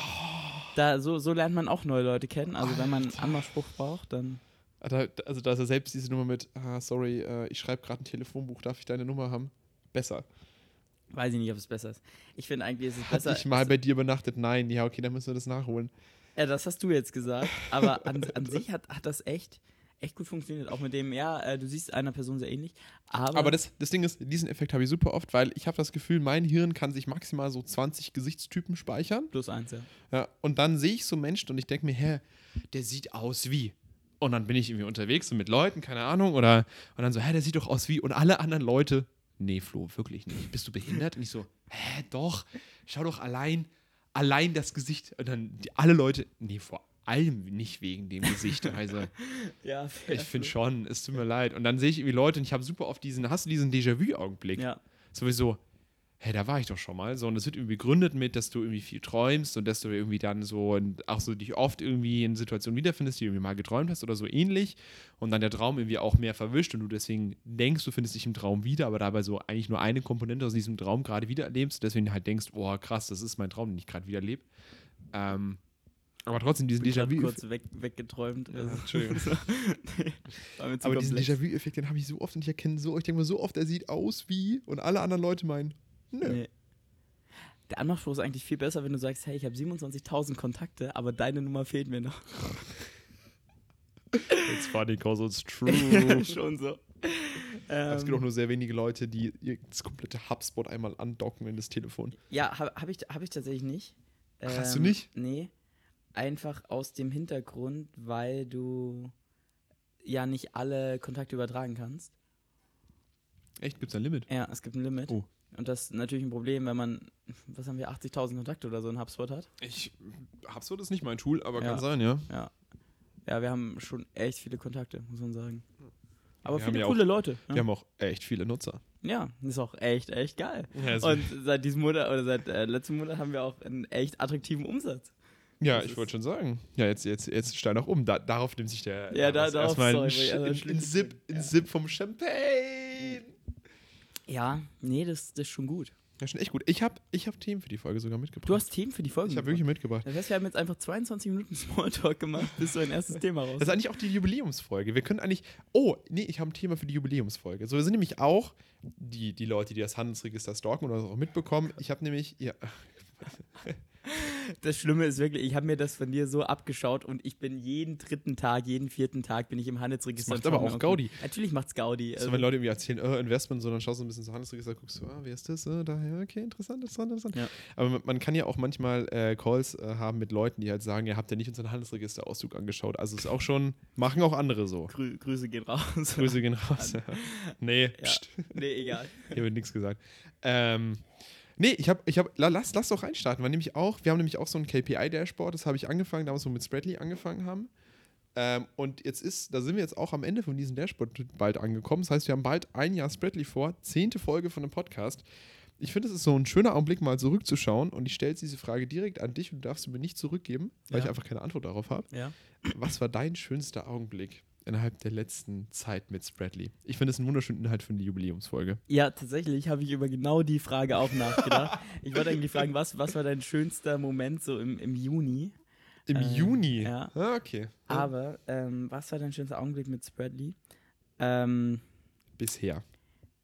S1: Da, so, so lernt man auch neue Leute kennen. Also wenn man einen
S2: Alter.
S1: Anmachspruch braucht, dann.
S2: Da, also da ist ja selbst diese Nummer mit, ah, sorry, äh, ich schreibe gerade ein Telefonbuch, darf ich deine Nummer haben? Besser.
S1: Weiß ich nicht, ob es besser ist. Ich finde eigentlich ist es
S2: Hat
S1: besser.
S2: ich mal bei dir übernachtet? Nein. Ja, okay, dann müssen wir das nachholen.
S1: Ja, das hast du jetzt gesagt. Aber an, an sich hat, hat das echt, echt gut funktioniert. Auch mit dem, ja, äh, du siehst einer Person sehr ähnlich. Aber,
S2: Aber das, das Ding ist, diesen Effekt habe ich super oft, weil ich habe das Gefühl, mein Hirn kann sich maximal so 20 Gesichtstypen speichern.
S1: plus eins, ja.
S2: Ja, und dann sehe ich so Menschen und ich denke mir, hä, der sieht aus wie. Und dann bin ich irgendwie unterwegs so mit Leuten, keine Ahnung, oder und dann so, hä, der sieht doch aus wie. Und alle anderen Leute, nee, Flo, wirklich nicht. Bist du behindert? Und ich so, hä, doch, schau doch allein, allein das Gesicht. Und dann die, alle Leute, nee, vor allem nicht wegen dem Gesicht. Also,
S1: Ja,
S2: ich finde schon, es tut mir leid. Und dann sehe ich irgendwie Leute und ich habe super oft diesen, hast du diesen Déjà-vu-Augenblick?
S1: Ja.
S2: sowieso, hä, da war ich doch schon mal. So, und das wird irgendwie begründet mit, dass du irgendwie viel träumst und dass du irgendwie dann so, und auch so dich oft irgendwie in Situationen wiederfindest, die du irgendwie mal geträumt hast oder so ähnlich. Und dann der Traum irgendwie auch mehr verwischt und du deswegen denkst, du findest dich im Traum wieder, aber dabei so eigentlich nur eine Komponente aus diesem Traum gerade wieder erlebst. Deswegen halt denkst, oh krass, das ist mein Traum, den ich gerade wieder erlebe. Ähm, Aber trotzdem, diesen Déjà-vu.
S1: kurz weg, weggeträumt.
S2: Ja,
S1: Also,
S2: Entschuldigung.
S1: mir
S2: Aber diesen. Déjà-vu-Effekt, den habe ich so oft und ich erkenne so, ich denke mal so oft, er sieht aus wie und alle anderen Leute meinen, nö.
S1: Nee. Der Anmachspruch ist eigentlich viel besser, wenn du sagst, hey, ich habe 27.000 Kontakte, aber deine Nummer fehlt mir noch.
S2: It's funny because it's true.
S1: Schon so.
S2: Es gibt auch
S1: Ähm,
S2: nur sehr wenige Leute, die das komplette HubSpot einmal andocken in das Telefon.
S1: ja, habe hab ich, hab ich tatsächlich nicht.
S2: Ach, hast du
S1: Ähm,
S2: nicht?
S1: Nee. Einfach aus dem Hintergrund, weil du ja nicht alle Kontakte übertragen kannst.
S2: Echt, gibt's ein Limit?
S1: Ja, es gibt ein Limit.
S2: Oh.
S1: Und das ist natürlich ein Problem, wenn man, was haben wir, 80.000 Kontakte oder so in HubSpot hat.
S2: Ich HubSpot ist nicht mein Tool, aber
S1: Ja.
S2: kann sein, ja.
S1: Ja. Ja, wir haben schon echt viele Kontakte, muss man sagen. Aber
S2: Wir
S1: viele
S2: ja
S1: coole Leute. Ja.
S2: Wir haben auch echt viele Nutzer.
S1: ja, ist auch echt, echt geil.
S2: Ja,
S1: Und seit diesem Monat oder seit äh, letztem Monat haben wir auch einen echt attraktiven Umsatz.
S2: Ja,
S1: Das
S2: ich wollte schon sagen. Ja, jetzt, jetzt, jetzt steil nach um. Da, darauf nimmt sich der.
S1: Ja, da- darauf,
S2: erstmal
S1: sorry,
S2: ein,
S1: also
S2: Sip, ein
S1: Ja.
S2: Sip vom Champagne.
S1: Ja, nee, das, das ist schon gut.
S2: Ja, schon echt gut. Ich habe ich hab Themen für die Folge sogar mitgebracht.
S1: Du hast Themen für die Folge.
S2: ich habe wirklich mitgebracht.
S1: Das heißt, wir haben jetzt einfach 22 Minuten Smalltalk gemacht, bis so ein erstes Thema raus.
S2: Das ist eigentlich auch die Jubiläumsfolge. Wir können eigentlich. Oh, nee, ich habe ein Thema für die Jubiläumsfolge. So, wir sind nämlich auch die, die Leute, die das Handelsregister stalken oder das auch mitbekommen. Ich habe nämlich. Ja,
S1: Das Schlimme ist wirklich, ich habe mir das von dir so abgeschaut und ich bin jeden dritten Tag, jeden vierten Tag bin ich im Handelsregister.
S2: Das macht aber auch. Gaudi.
S1: Natürlich macht's Gaudi.
S2: so,
S1: Also,
S2: wenn Leute irgendwie erzählen, äh, Investment, so, dann schaust du ein bisschen zum Handelsregister, guckst du, ah, wer ist das? Äh, da, ja, okay, interessant, interessant, interessant.
S1: Ja.
S2: Aber man, kann ja auch manchmal äh, Calls äh, haben mit Leuten, die halt sagen, ihr habt ja nicht unseren Handelsregisterauszug angeschaut. Also ist auch schon, machen auch andere so.
S1: Grü Grüße gehen raus.
S2: Grüße gehen raus. nee,
S1: Ja.
S2: pst,
S1: Nee, egal.
S2: hier wird nichts gesagt. Ähm, nee, ich habe, ich habe, lass, lass doch reinstarten, weil nämlich auch, wir haben nämlich auch so ein KPI-Dashboard, das habe ich angefangen, damals wo wir mit Spreadly angefangen haben. Ähm, und jetzt ist, da sind wir jetzt auch am Ende von diesem Dashboard bald angekommen. Das heißt, wir haben bald ein Jahr Spreadly vor, zehnte Folge von einem Podcast. Ich finde, es ist so ein schöner Augenblick, mal zurückzuschauen. Und ich stelle jetzt diese Frage direkt an dich und du darfst sie mir nicht zurückgeben, weil
S1: Ja.
S2: ich einfach keine Antwort darauf habe.
S1: Ja.
S2: Was war dein schönster Augenblick innerhalb der letzten Zeit mit Spreadly? Ich finde es einen wunderschönen Inhalt für eine Jubiläumsfolge.
S1: Ja, tatsächlich habe ich über genau die Frage auch nachgedacht. ich wollte eigentlich fragen, was, was war dein schönster Moment so im, im Juni?
S2: Im
S1: Ähm,
S2: Juni?
S1: ja.
S2: Ah, okay.
S1: Aber ähm, was war dein schönster Augenblick mit Spreadly? Ähm,
S2: Bisher.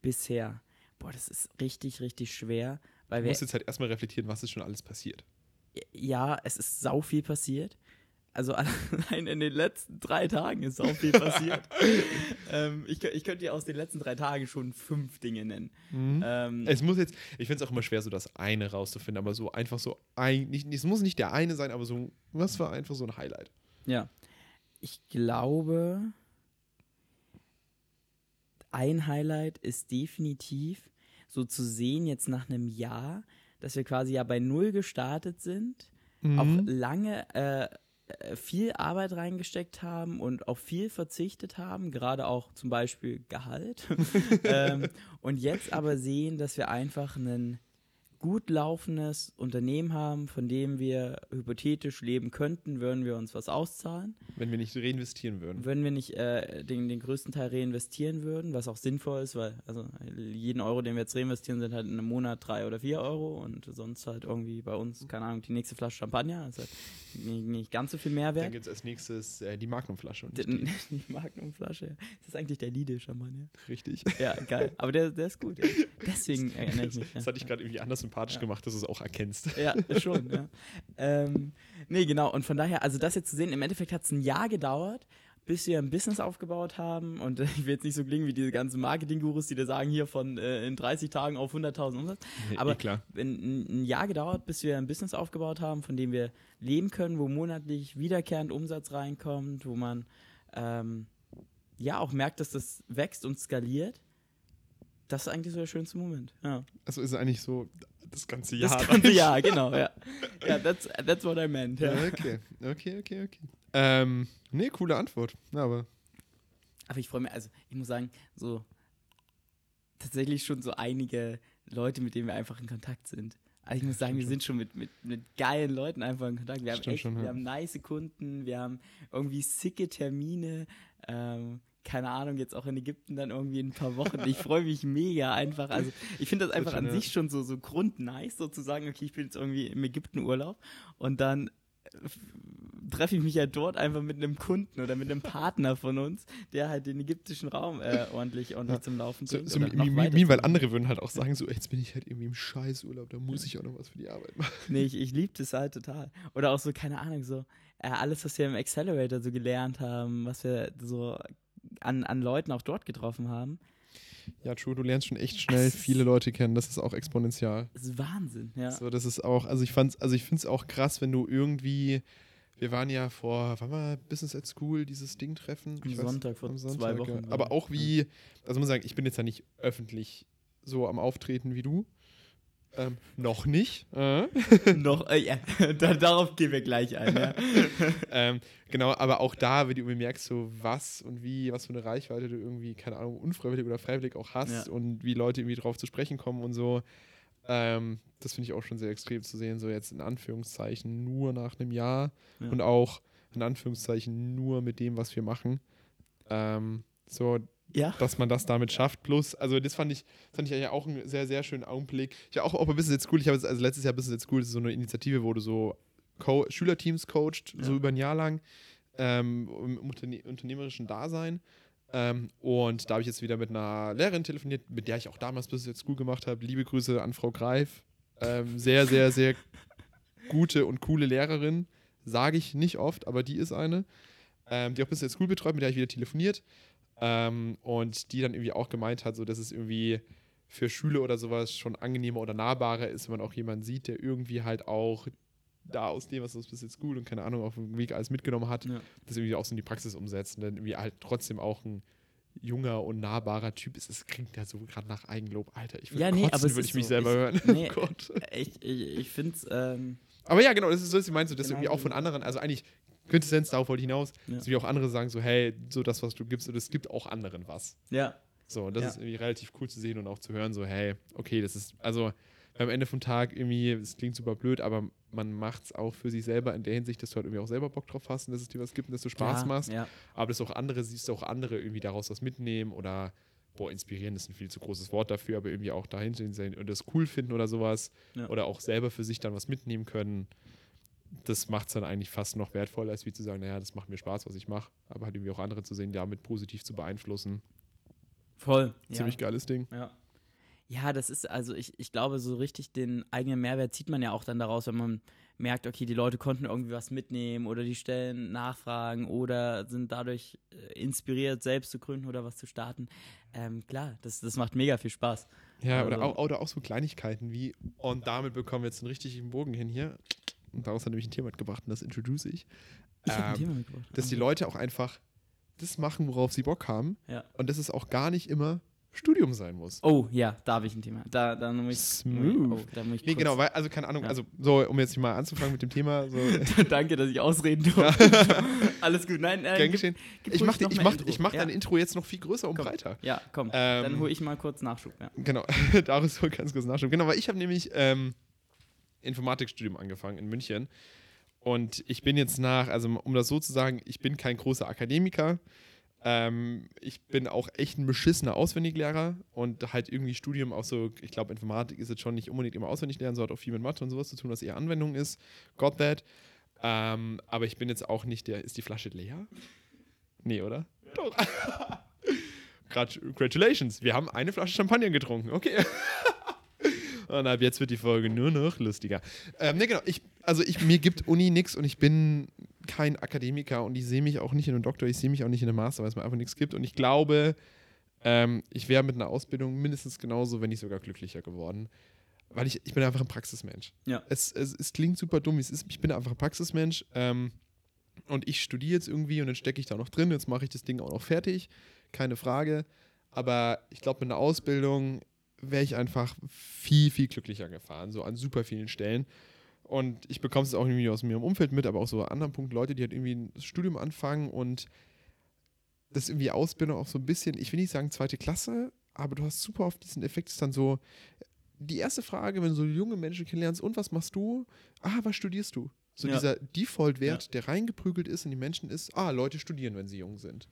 S1: bisher. Boah, das ist richtig, richtig schwer, weil
S2: Du
S1: wir
S2: musst jetzt halt erstmal reflektieren, was ist schon alles passiert.
S1: ja, es ist sau viel passiert. Also allein in den letzten drei Tagen ist sau viel passiert. ähm, ich, ich könnte dir aus den letzten drei Tagen schon fünf Dinge nennen. Ähm,
S2: Es muss jetzt, ich finde es auch immer schwer, so das eine rauszufinden, aber so einfach so ein, nicht, es muss nicht der eine sein, aber so, was war einfach so ein Highlight?
S1: ja. Ich glaube, ein Highlight ist definitiv so zu sehen jetzt nach einem Jahr, dass wir quasi ja bei Null gestartet sind, auch lange äh, viel Arbeit reingesteckt haben und auf viel verzichtet haben, gerade auch zum Beispiel Gehalt. ähm, und jetzt aber sehen, dass wir einfach ein gut laufendes Unternehmen haben, von dem wir hypothetisch leben könnten, würden wir uns was auszahlen.
S2: Wenn wir nicht reinvestieren würden.
S1: Würden wir nicht äh, den, den größten Teil reinvestieren würden, was auch sinnvoll ist, weil also jeden Euro, den wir jetzt reinvestieren, sind halt in einem Monat drei oder vier Euro und sonst halt irgendwie bei uns, keine Ahnung, die nächste Flasche Champagner, halt nicht, nicht ganz so viel
S2: Dann
S1: Mehrwert.
S2: gibt es als nächstes äh, die Magnumflasche. Und
S1: Die,
S2: die.
S1: Magnumflasche. Das ist eigentlich der Lidl Champagner.
S2: Richtig.
S1: Ja, geil. Aber der, der ist gut. Ja. Deswegen erinnere ich mich.
S2: Das
S1: Ja.
S2: hatte ich gerade irgendwie anders sympathisch
S1: Ja.
S2: gemacht, dass du es auch erkennst.
S1: Ja, schon, ja. ähm, nee, genau. Und von daher, also das jetzt zu sehen, im Endeffekt hat es ein Jahr gedauert, bis wir ein Business aufgebaut haben. Und ich will jetzt nicht so klingen wie diese ganzen Marketing-Gurus, die da sagen, hier von äh, in 30 Tagen auf 100.000 Umsatz. Aber
S2: eh klar.
S1: ein, ein Jahr gedauert, bis wir ein Business aufgebaut haben, von dem wir leben können, wo monatlich wiederkehrend Umsatz reinkommt, wo man ähm, ja auch merkt, dass das wächst und skaliert. Das ist eigentlich so der schönste Moment. Ja.
S2: Also ist es eigentlich so das ganze Jahr.
S1: Das ganze Jahr, genau, ja. Ja, that's, that's what I meant. Ja.
S2: Okay, okay, okay, okay. Ähm, nee, coole Antwort. Ja, aber
S1: Aber ich freue mich, also ich muss sagen, so tatsächlich schon so einige Leute, mit denen wir einfach in Kontakt sind. Also ich muss sagen, wir sind schon mit, mit, mit geilen Leuten einfach in Kontakt. Wir haben
S2: Stimmt
S1: echt,
S2: schon, ja.
S1: wir haben nice Kunden, wir haben irgendwie sicke Termine. Ähm, keine Ahnung, jetzt auch in Ägypten dann irgendwie in ein paar Wochen. Ich freue mich mega einfach. Also ich finde das einfach an sich schon so, so grundnice, so zu sagen, okay, ich bin jetzt irgendwie im Ägypten Urlaub und dann äh, treffe ich mich ja dort einfach mit einem Kunden oder mit einem Partner von uns, der halt den ägyptischen Raum äh, ordentlich, ordentlich
S2: Ja.
S1: zum Laufen
S2: So,
S1: bringt.
S2: so mi- weil andere würden halt auch sagen, so, jetzt bin ich halt irgendwie im Scheißurlaub, da muss ich auch noch was für die Arbeit machen.
S1: Nee, ich, ich liebe das halt total. Oder auch so, keine Ahnung, so äh, alles, was wir im Accelerator so gelernt haben, was wir so an, an Leuten auch dort getroffen haben,
S2: Ja, true, du lernst schon echt schnell viele Leute kennen, das ist auch exponentiell.
S1: ist Wahnsinn, ja.
S2: So, das ist auch, also ich fand's, also ich finde es auch krass, wenn du irgendwie, wir waren ja vor, wann war Business at School, dieses Ding treffen?
S1: Am
S2: Ich weiß-
S1: Sonntag, vor
S2: am
S1: zwei
S2: Sonntag,
S1: Wochen,
S2: Ja. Aber
S1: ich.
S2: auch wie, also muss sagen, ich bin jetzt ja nicht öffentlich so am Auftreten wie du. Ähm, noch nicht. Äh.
S1: Noch, äh, ja, da, darauf gehen wir gleich ein, ja.
S2: ähm, genau, aber auch da, wenn du irgendwie merkst, so was und wie, was für eine Reichweite du irgendwie, keine Ahnung, unfreiwillig oder freiwillig auch hast
S1: Ja.
S2: und wie Leute irgendwie drauf zu sprechen kommen und so. Ähm, das finde ich auch schon sehr extrem zu sehen, so jetzt in Anführungszeichen nur nach einem Jahr
S1: Ja.
S2: und auch in Anführungszeichen nur mit dem, was wir machen. Ähm, so,
S1: Ja,
S2: dass man das damit schafft. Plus, also das fand ich, fand ich eigentlich auch einen sehr, sehr schönen Augenblick. Ich auch, auch bei Business at School, ich habe jetzt, also letztes Jahr Business at School, das ist so eine Initiative, wo du so Co Schülerteams coacht, so
S1: Ja.
S2: über ein Jahr lang, ähm, im Unterne unternehmerischen Dasein. Ähm, und da habe ich jetzt wieder mit einer Lehrerin telefoniert, mit der ich auch damals Business at School gemacht habe. Liebe Grüße an Frau Greif. Ähm, sehr, sehr, sehr gute und coole Lehrerin. Sage ich nicht oft, aber die ist eine. Ähm, die auch Business at School betreut, mit der ich wieder telefoniert. Ähm, und die dann irgendwie auch gemeint hat, so dass es irgendwie für Schüler oder sowas schon angenehmer oder nahbarer ist, wenn man auch jemanden sieht, der irgendwie halt auch da aus dem, was das bis jetzt gut und keine Ahnung auf dem Weg alles mitgenommen hat,
S1: Ja.
S2: das irgendwie auch so in die Praxis umsetzt und dann irgendwie halt trotzdem auch ein junger und nahbarer Typ ist. Es klingt ja so gerade nach Eigenlob. Alter, ich würde
S1: Ja, nee,
S2: kotzen, würde ich mich
S1: so.
S2: selber
S1: Ich-
S2: hören.
S1: nee,
S2: oh Gott.
S1: ich, ich, ich finde es, ähm,
S2: Aber ja, genau, das ist so, was ich meinst, so, dass
S1: Genau
S2: irgendwie auch von anderen, also eigentlich Quintessenz, darauf wollte ich hinaus,
S1: Ja.
S2: dass wie auch andere sagen so, hey, so das, was du gibst, und es gibt auch anderen was.
S1: ja,
S2: So, und das
S1: Ja.
S2: ist irgendwie relativ cool zu sehen und auch zu hören, so, hey, okay, das ist, also am Ende vom Tag irgendwie, es klingt super blöd, aber man macht es auch für sich selber in der Hinsicht, dass du halt irgendwie auch selber Bock drauf hast und dass es dir was gibt und dass du Spaß
S1: ja,
S2: machst.
S1: Ja,
S2: Aber dass auch andere, siehst auch andere irgendwie daraus was mitnehmen oder, boah, inspirieren ist ein viel zu großes Wort dafür, aber irgendwie auch dahinter sein und das cool finden oder sowas. Oder auch selber für sich dann was mitnehmen können. Das macht es dann eigentlich fast noch wertvoller, als wie zu sagen, naja, das macht mir Spaß, was ich mache, aber halt irgendwie auch andere zu sehen, damit positiv zu beeinflussen.
S1: voll. Ja.
S2: Ziemlich geiles Ding.
S1: Ja. Ja, das ist, also ich, ich glaube, so richtig den eigenen Mehrwert zieht man ja auch dann daraus, wenn man merkt, okay, die Leute konnten irgendwie was mitnehmen oder die stellen Nachfragen oder sind dadurch äh, inspiriert, selbst zu gründen oder was zu starten. Ähm, klar, das, das macht mega viel Spaß.
S2: Ja, oder,
S1: Also-
S2: auch, oder auch so Kleinigkeiten wie, und damit bekommen wir jetzt einen richtigen Bogen hin hier. Und daraus hat nämlich ein Thema mitgebracht und das introduce ich.
S1: Ich habe ein
S2: Ähm,
S1: Thema mitgebracht.
S2: Dass die
S1: Okay.
S2: Leute auch einfach das machen, worauf sie Bock haben.
S1: Ja.
S2: Und dass es auch gar nicht immer Studium sein muss.
S1: Oh, ja, da habe ich ein Thema. Da, da muss ich.
S2: Smooth.
S1: Oh, da muss ich
S2: Nee,
S1: kurz-
S2: genau, weil, also keine Ahnung,
S1: Ja.
S2: also so, um jetzt mal anzufangen mit dem Thema, so
S1: Danke, dass ich ausreden durfte. Alles gut. Nein, äh, gib,
S2: geschehen.
S1: gib
S2: Ich
S1: ruhig
S2: mach, die-
S1: noch
S2: ich mach,
S1: Intro.
S2: ich mach
S1: ja.
S2: dein Intro jetzt noch viel größer und
S1: Komm.
S2: breiter.
S1: Ja, komm.
S2: Ähm,
S1: dann hole ich mal kurz Nachschub. Ja.
S2: Genau, daraus so ganz kurz nachschauen. Genau, weil ich habe nämlich ähm, Informatikstudium angefangen in München. Und ich bin jetzt nach, also um das so zu sagen, ich bin kein großer Akademiker. Ähm, ich bin auch echt ein beschissener Auswendiglehrer und halt irgendwie Studium auch so, ich glaube, Informatik ist jetzt schon nicht unbedingt immer auswendig lernen, so hat auch viel mit Mathe und sowas zu tun, was eher Anwendung ist. Got that. Ähm, aber ich bin jetzt auch nicht der, ist die Flasche leer? Nee, oder? Doch. Grat- Congratulations, wir haben eine Flasche Champagner getrunken. Okay. Und ab jetzt wird die Folge nur noch lustiger. Ähm, ne, genau. Ich, also ich, mir gibt Uni nichts und ich bin kein Akademiker und ich sehe mich auch nicht in einem Doktor, ich sehe mich auch nicht in einem Master, weil es mir einfach nichts gibt. Und ich glaube, ähm, ich wäre mit einer Ausbildung mindestens genauso, wenn nicht sogar glücklicher geworden. Weil ich, ich bin einfach ein Praxismensch.
S1: Ja.
S2: Es, es, es klingt super dumm, es ist. Ich bin einfach ein Praxismensch. Ähm, und ich studiere jetzt irgendwie und dann stecke ich da noch drin. Jetzt mache ich das Ding auch noch fertig. Keine Frage. Aber ich glaube, mit einer Ausbildung wäre ich einfach viel, viel glücklicher gefahren. So an super vielen Stellen. Und ich bekomme es auch irgendwie aus mir im Umfeld mit, aber auch so an anderen Punkten Leute, die halt irgendwie ein Studium anfangen und das irgendwie Ausbildung auch so ein bisschen, ich will nicht sagen zweite Klasse, aber du hast super oft diesen Effekt, ist dann so, die erste Frage, wenn du so junge Menschen kennenlernst, und was machst du? Ah, was studierst du? So
S1: Ja.
S2: dieser Default-Wert, der reingeprügelt ist in die Menschen ist, ah, Leute studieren, wenn sie jung sind.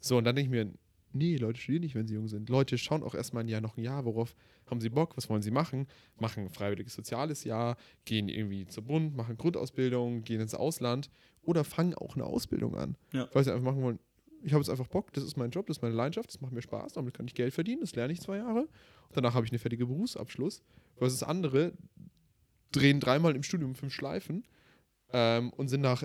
S2: So, und dann denke ich mir, Nee, Leute studieren nicht, wenn sie jung sind. Leute schauen auch erstmal ein Jahr noch ein Jahr, worauf haben sie Bock, was wollen sie machen, machen ein freiwilliges soziales Jahr, gehen irgendwie zur Bund, machen Grundausbildung, gehen ins Ausland oder fangen auch eine Ausbildung an.
S1: Ja.
S2: Weil sie einfach machen wollen, ich habe jetzt einfach Bock, das ist mein Job, das ist meine Leidenschaft, das macht mir Spaß, damit kann ich Geld verdienen, das lerne ich zwei Jahre. Danach habe ich einen fertigen Berufsabschluss. Versus andere drehen dreimal im Studium fünf Schleifen ähm, und sind nach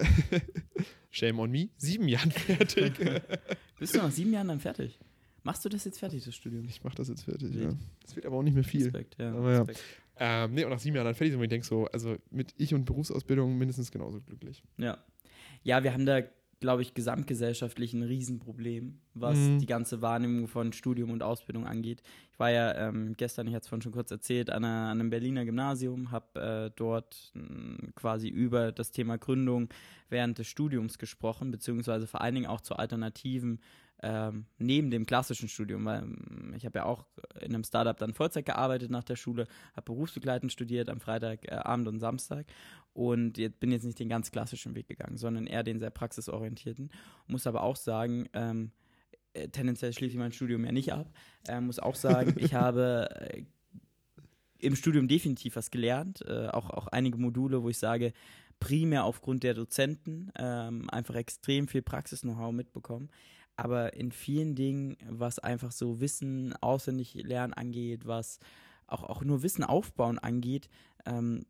S2: Shame on me, sieben Jahren fertig.
S1: Bist du nach sieben Jahren dann fertig? Machst du das jetzt fertig, das Studium?
S2: ich mache das jetzt fertig,
S1: Wild.
S2: ja. Das wird aber auch nicht mehr viel.
S1: Respekt, ja.
S2: Aber ja.
S1: Respekt.
S2: Ähm, nee, und nach sieben Jahren dann fertig sind, wo ich denke so, also mit ich und Berufsausbildung mindestens genauso glücklich.
S1: Ja. Ja, wir haben da, glaube ich, gesamtgesellschaftlich ein Riesenproblem, was
S2: Mhm.
S1: die ganze Wahrnehmung von Studium und Ausbildung angeht. Ich war ja ähm, gestern, ich hatte es vorhin schon kurz erzählt, an, einer, an einem Berliner Gymnasium, habe äh, dort mh, quasi über das Thema Gründung während des Studiums gesprochen, beziehungsweise vor allen Dingen auch zu Alternativen ähm, neben dem klassischen Studium, weil ähm, ich habe ja auch in einem Startup dann Vollzeit gearbeitet nach der Schule, habe berufsbegleitend studiert am Freitag, äh, und Samstag und jetzt bin jetzt nicht den ganz klassischen Weg gegangen, sondern eher den sehr praxisorientierten. Muss aber auch sagen, ähm, äh, tendenziell schließe ich mein Studium ja nicht ab. Äh, muss auch sagen, ich habe äh, im Studium definitiv was gelernt, äh, auch, auch einige Module, wo ich sage, primär aufgrund der Dozenten ähm, einfach extrem viel Praxis-Know-how mitbekommen. Aber in vielen Dingen, was einfach so Wissen auswendig lernen angeht, was auch, auch nur Wissen aufbauen angeht, ähm,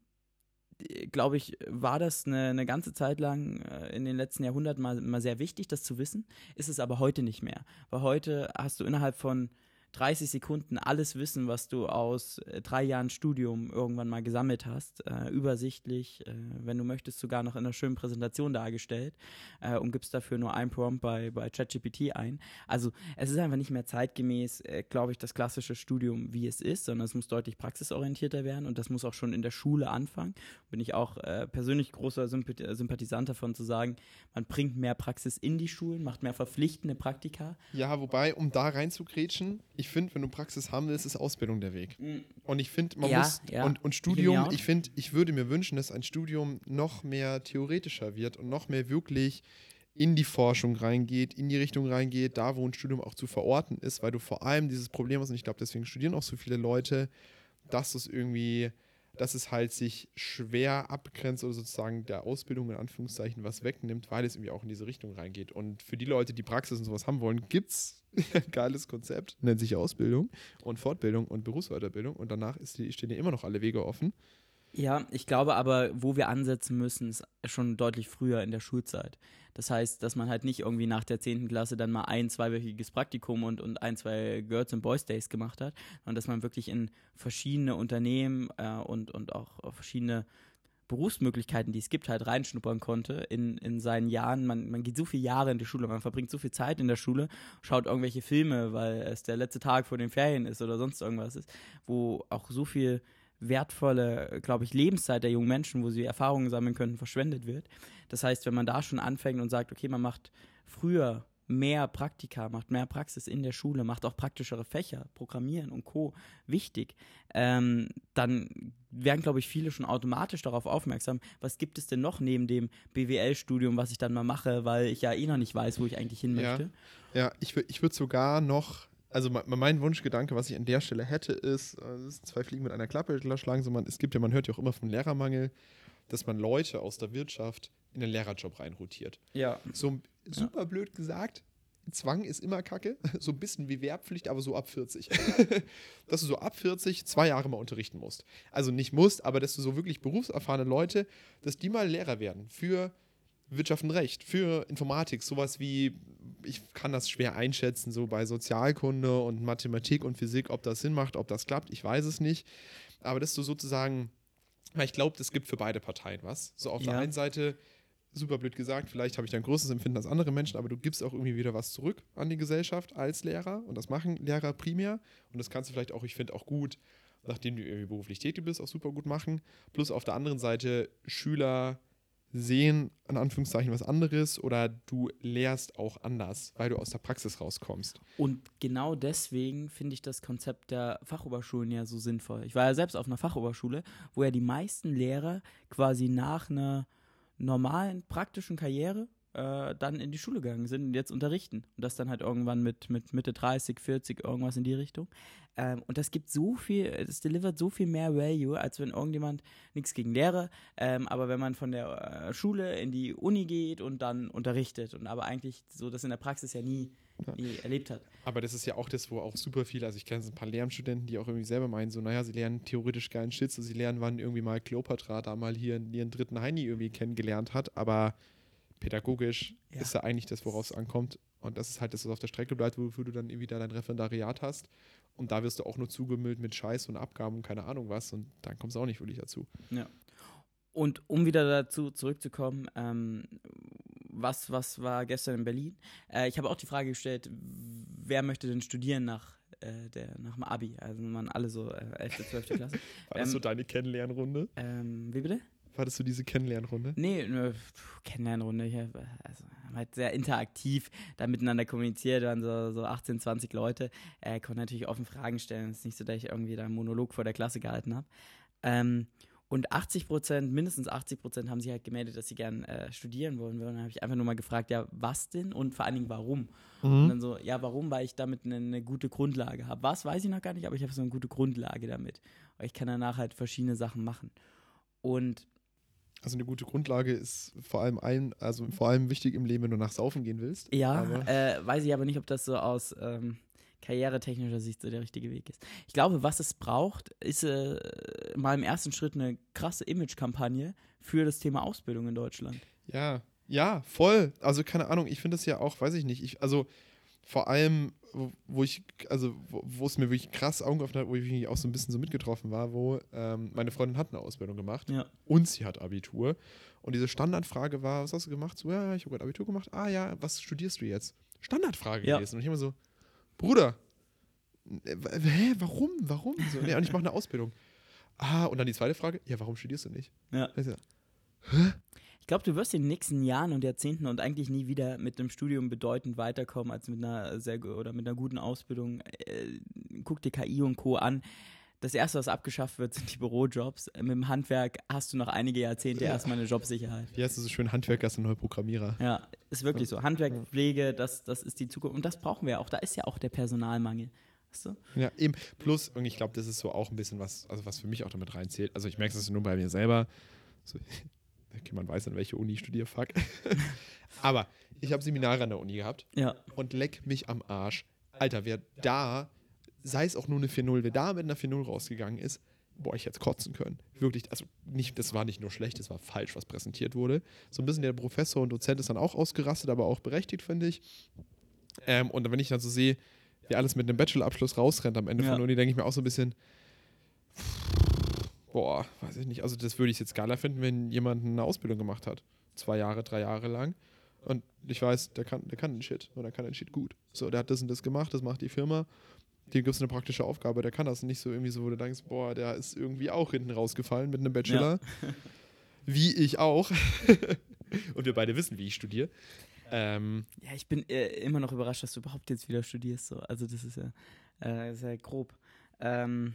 S1: glaube ich, war das eine, eine ganze Zeit lang äh, in den letzten Jahrhunderten mal, mal sehr wichtig, das zu wissen. Ist es aber heute nicht mehr. Weil heute hast du innerhalb von 30 Sekunden alles Wissen, was du aus äh, drei Jahren Studium irgendwann mal gesammelt hast, äh, übersichtlich, äh, wenn du möchtest, sogar noch in einer schönen Präsentation dargestellt äh, und gibst dafür nur ein Prompt bei, bei ChatGPT ein. Also es ist einfach nicht mehr zeitgemäß, äh, glaube ich, das klassische Studium, wie es ist, sondern es muss deutlich praxisorientierter werden und das muss auch schon in der Schule anfangen. Bin ich auch äh, persönlich großer Sympath Sympathisant davon zu sagen, man bringt mehr Praxis in die Schulen, macht mehr verpflichtende Praktika.
S2: Ja, wobei, um da reinzugrätschen, ich finde, wenn du Praxis haben willst, ist Ausbildung der Weg. Und ich finde, man
S1: Ja,
S2: muss,
S1: ja.
S2: und, und
S1: Ich
S2: Studium,
S1: auch.
S2: ich finde, ich würde mir wünschen, dass ein Studium noch mehr theoretischer wird und noch mehr wirklich in die Forschung reingeht, in die Richtung reingeht, da wo ein Studium auch zu verorten ist, weil du vor allem dieses Problem hast, und ich glaube, deswegen studieren auch so viele Leute, dass es irgendwie, dass es halt sich schwer abgrenzt oder sozusagen der Ausbildung in Anführungszeichen was wegnimmt, weil es irgendwie auch in diese Richtung reingeht. Und für die Leute, die Praxis und sowas haben wollen, gibt es ein geiles Konzept, nennt sich Ausbildung und Fortbildung und Berufsweiterbildung und danach ist die, stehen ja immer noch alle Wege offen.
S1: Ja, ich glaube aber, wo wir ansetzen müssen, ist schon deutlich früher in der Schulzeit. Das heißt, dass man halt nicht irgendwie nach der 10. Klasse dann mal ein, zweiwöchiges Praktikum und, und ein, zwei Girls and Boys Days gemacht hat, sondern dass man wirklich in verschiedene Unternehmen äh, und, und auch verschiedene Berufsmöglichkeiten, die es gibt, halt reinschnuppern konnte in, in seinen Jahren. Man, man geht so viele Jahre in die Schule, man verbringt so viel Zeit in der Schule, schaut irgendwelche Filme, weil es der letzte Tag vor den Ferien ist oder sonst irgendwas ist, wo auch so viel wertvolle, glaube ich, Lebenszeit der jungen Menschen, wo sie Erfahrungen sammeln könnten, verschwendet wird. Das heißt, wenn man da schon anfängt und sagt, okay, man macht früher mehr Praktika, macht mehr Praxis in der Schule, macht auch praktischere Fächer, Programmieren und Co. wichtig, ähm, dann werden, glaube ich, viele schon automatisch darauf aufmerksam, was gibt es denn noch neben dem BWL-Studium, was ich dann mal mache, weil ich ja eh noch nicht weiß, wo ich eigentlich hin
S2: Ja.
S1: möchte.
S2: Ja, ich, wür- ich würde sogar noch, also me- mein Wunschgedanke, was ich an der Stelle hätte, ist, äh, ist zwei Fliegen mit einer Klappe schlagen, so man, es gibt ja, man hört ja auch immer vom Lehrermangel, dass man Leute aus der Wirtschaft in den Lehrerjob reinrotiert.
S1: Ja.
S2: So super blöd gesagt, Zwang ist immer kacke, so ein bisschen wie Wehrpflicht, aber so ab 40. dass du so ab 40 zwei Jahre mal unterrichten musst. Also nicht musst, aber dass du so wirklich berufserfahrene Leute, dass die mal Lehrer werden für Wirtschaft und Recht, für Informatik, sowas wie, ich kann das schwer einschätzen, so bei Sozialkunde und Mathematik und Physik, ob das Sinn macht, ob das klappt, ich weiß es nicht. Aber dass du sozusagen, weil ich glaube, das gibt für beide Parteien was. So auf der
S1: Ja.
S2: einen Seite, super blöd gesagt, vielleicht habe ich da ein größeres Empfinden als andere Menschen, aber du gibst auch irgendwie wieder was zurück an die Gesellschaft als Lehrer und das machen Lehrer primär und das kannst du vielleicht auch, ich finde auch gut, nachdem du irgendwie beruflich tätig bist, auch super gut machen. Plus auf der anderen Seite Schüler sehen in Anführungszeichen was anderes oder du lehrst auch anders, weil du aus der Praxis rauskommst.
S1: Und genau deswegen finde ich das Konzept der Fachoberschulen ja so sinnvoll. Ich war ja selbst auf einer Fachoberschule, wo ja die meisten Lehrer quasi nach einer normalen praktischen Karriere, äh, dann in die Schule gegangen sind und jetzt unterrichten. Und das dann halt irgendwann mit, mit Mitte 30, 40, irgendwas in die Richtung. Ähm, und das gibt so viel, es delivert so viel mehr Value, als wenn irgendjemand, nichts gegen Lehre, ähm, aber wenn man von der äh, Schule in die Uni geht und dann unterrichtet und aber eigentlich so das in der Praxis ja nie, nie erlebt hat.
S2: Aber das ist ja auch das, wo auch super viele, also ich kenne so ein paar Lehramtsstudenten, die auch irgendwie selber meinen, so, naja, sie lernen theoretisch geilen Shit, so sie lernen, wann irgendwie mal Kleopatra da mal hier ihren dritten Heini irgendwie kennengelernt hat, aber pädagogisch
S1: Ja.
S2: ist ja eigentlich das, woraus es ankommt. Und das ist halt, dass es auf der Strecke bleibt, wofür du dann irgendwie da dein Referendariat hast. Und da wirst du auch nur zugemüllt mit Scheiß und Abgaben und keine Ahnung was. Und dann kommst du auch nicht wirklich dazu.
S1: Und um wieder dazu zurückzukommen, ähm, was, was war gestern in Berlin? Äh, ich habe auch die Frage gestellt, wer möchte denn studieren nach, äh, der, nach dem Abi? Also man alle so äh, 11., 12. Klasse.
S2: War das
S1: Ähm,
S2: so deine Kennenlernrunde?
S1: Ähm, wie bitte?
S2: Das so diese Kennenlernrunde?
S1: Nee, pf, Kennenlernrunde. Ich hab, also, haben halt sehr interaktiv da miteinander kommuniziert, waren so, so 18, 20 Leute. Äh, konnte natürlich offen Fragen stellen. Es ist nicht so, dass ich irgendwie da einen Monolog vor der Klasse gehalten habe. Ähm, und 80 Prozent, mindestens 80 Prozent haben sich halt gemeldet, dass sie gern äh, studieren wollen würden. Dann habe ich einfach nur mal gefragt, ja, was denn und vor allen Dingen warum? Und dann so, ja, warum? Weil ich damit eine, eine gute Grundlage habe. Was, weiß ich noch gar nicht, aber ich habe so eine gute Grundlage damit. Ich kann danach halt verschiedene Sachen machen. Und
S2: Also eine gute Grundlage ist vor allem ein, also vor allem wichtig im Leben, wenn du nach Saufen gehen willst.
S1: Ja, äh, weiß ich aber nicht, ob das so aus ähm, karrieretechnischer Sicht so der richtige Weg ist. Ich glaube, was es braucht, ist äh, mal im ersten Schritt eine krasse Image-Kampagne für das Thema Ausbildung in Deutschland.
S2: Ja, ja, voll. Also keine Ahnung, ich finde das ja auch, weiß ich nicht. Ich, also vor allem, wo, ich, also wo, es mir wirklich krass Augen geöffnet hat, wo ich auch so ein bisschen so mitgetroffen war, wo ähm, meine Freundin hat eine Ausbildung gemacht
S1: Ja.
S2: und sie hat Abitur. Und diese Standardfrage war, was hast du gemacht? So, ja, ich habe gerade Abitur gemacht. Ah ja, was studierst du jetzt? Standardfrage
S1: Ja.
S2: gewesen. Und ich immer so, Bruder, äh, hä, warum? Warum? So, nee, und ich mache eine Ausbildung. Ah, und dann die zweite Frage, ja, warum studierst du nicht?
S1: Ja.
S2: Also,
S1: Ich glaube, du wirst in den nächsten Jahren und Jahrzehnten und eigentlich nie wieder mit einem Studium bedeutend weiterkommen als mit einer sehr oder mit einer guten Ausbildung. Äh, guck dir KI und Co. an. Das erste, was abgeschafft wird, sind die Bürojobs. Mit dem Handwerk hast du noch einige Jahrzehnte
S2: Ja.
S1: erstmal eine Jobsicherheit.
S2: Wie heißt es so schön? Handwerker ist ein neuer Programmierer.
S1: Ja, ist wirklich so. Handwerk, Pflege, das, das ist die Zukunft. Und das brauchen wir auch. Da ist ja auch der Personalmangel. Du?
S2: Ja, eben. Plus, und ich glaube, das ist so auch ein bisschen was, also was für mich auch damit reinzählt. Also ich merke das nur bei mir selber. So, okay, man weiß, an welche Uni ich studiere, fuck. Aber ich habe Seminare an der Uni gehabt
S1: Ja.
S2: und leck mich am Arsch. Alter, wer da, sei es auch nur eine 4-0, wer da mit einer 4-0 rausgegangen ist, boah, ich hätte kotzen können. Wirklich, also nicht, das war nicht nur schlecht, das war falsch, was präsentiert wurde. So ein bisschen der Professor und Dozent ist dann auch ausgerastet, aber auch berechtigt, finde ich. Ähm, und wenn ich dann so sehe, wer alles mit einem Bachelorabschluss rausrennt am Ende
S1: Ja.
S2: von der Uni, denke ich mir auch so ein bisschen, boah, weiß ich nicht. Also das würde ich jetzt geiler finden, wenn jemand eine Ausbildung gemacht hat. Zwei Jahre, drei Jahre lang. Und ich weiß, der kann, der kann den Shit. Und der kann den Shit gut. So, der hat das und das gemacht, das macht die Firma. Dem gibt es eine praktische Aufgabe, der kann das nicht so irgendwie so, wo du denkst, boah, der ist irgendwie auch hinten rausgefallen mit einem Bachelor. Wie ich auch. und wir beide wissen, wie ich studiere. Ähm,
S1: Ja, ich bin äh, immer noch überrascht, dass du überhaupt jetzt wieder studierst. So. Also das ist ja äh, sehr grob. Ähm,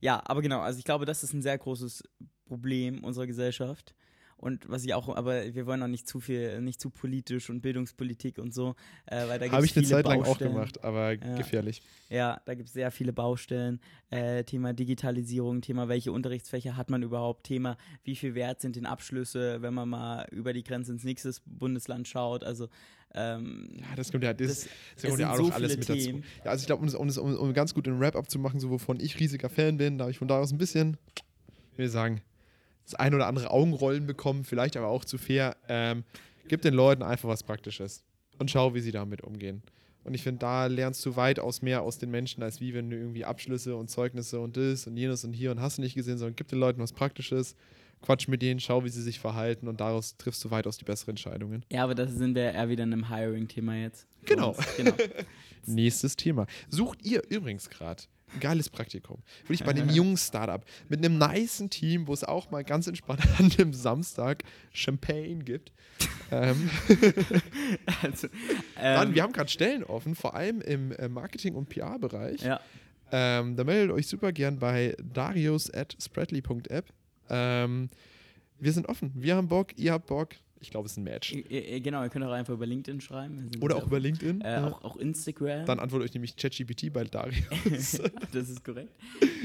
S1: ja, aber genau, also ich glaube, das ist ein sehr großes Problem unserer Gesellschaft. Und was ich auch, aber wir wollen auch nicht zu viel, nicht zu politisch und Bildungspolitik und so, äh, weil da gibt
S2: Habe ich eine Zeit lang auch gemacht, aber
S1: Ja.
S2: gefährlich.
S1: Ja, da gibt es sehr viele Baustellen. Äh, Thema Digitalisierung, Thema welche Unterrichtsfächer hat man überhaupt, Thema wie viel wert sind denn Abschlüsse, wenn man mal über die Grenze ins nächste Bundesland schaut. Also ähm,
S2: Ja, das kommt ja, das,
S1: das,
S2: kommt ja auch
S1: so
S2: noch alles mit
S1: Themen.
S2: dazu. Ja, also ich glaube, um, das- um, das- um, um ganz gut den Wrap-up zu machen, so wovon ich riesiger Fan bin, da habe ich von da aus ein bisschen, ich will sagen, das ein oder andere Augenrollen bekommen, vielleicht aber auch zu fair. Ähm, gib den Leuten einfach was Praktisches und schau, wie sie damit umgehen. Und ich finde, da lernst du weitaus mehr aus den Menschen, als wie wenn du irgendwie Abschlüsse und Zeugnisse und das und jenes und hier und hast du nicht gesehen, sondern gib den Leuten was Praktisches, quatsch mit denen, schau, wie sie sich verhalten und daraus triffst du weitaus die besseren Entscheidungen.
S1: Ja, aber das sind wir eher wieder in einem Hiring-Thema jetzt.
S2: Genau.
S1: genau.
S2: Nächstes Thema. Sucht ihr übrigens gerade geiles Praktikum? Würde ich bei einem jungen Startup mit einem nicen Team, wo es auch mal ganz entspannt an dem Samstag Champagne gibt. ähm,
S1: Also,
S2: dann,
S1: ähm,
S2: wir haben gerade Stellen offen, vor allem im äh, Marketing- und PR-Bereich.
S1: ja,
S2: Ähm, da meldet euch super gern bei darius at spreadly.app. Ähm, wir sind offen. Wir haben Bock, ihr habt Bock. Ich glaube, es ist ein Match.
S1: Genau, ihr könnt auch einfach über LinkedIn schreiben.
S2: Oder auch über LinkedIn.
S1: äh,
S2: ja.
S1: auch, auch Instagram.
S2: Dann antwortet euch nämlich ChatGPT bei Darius.
S1: das ist korrekt.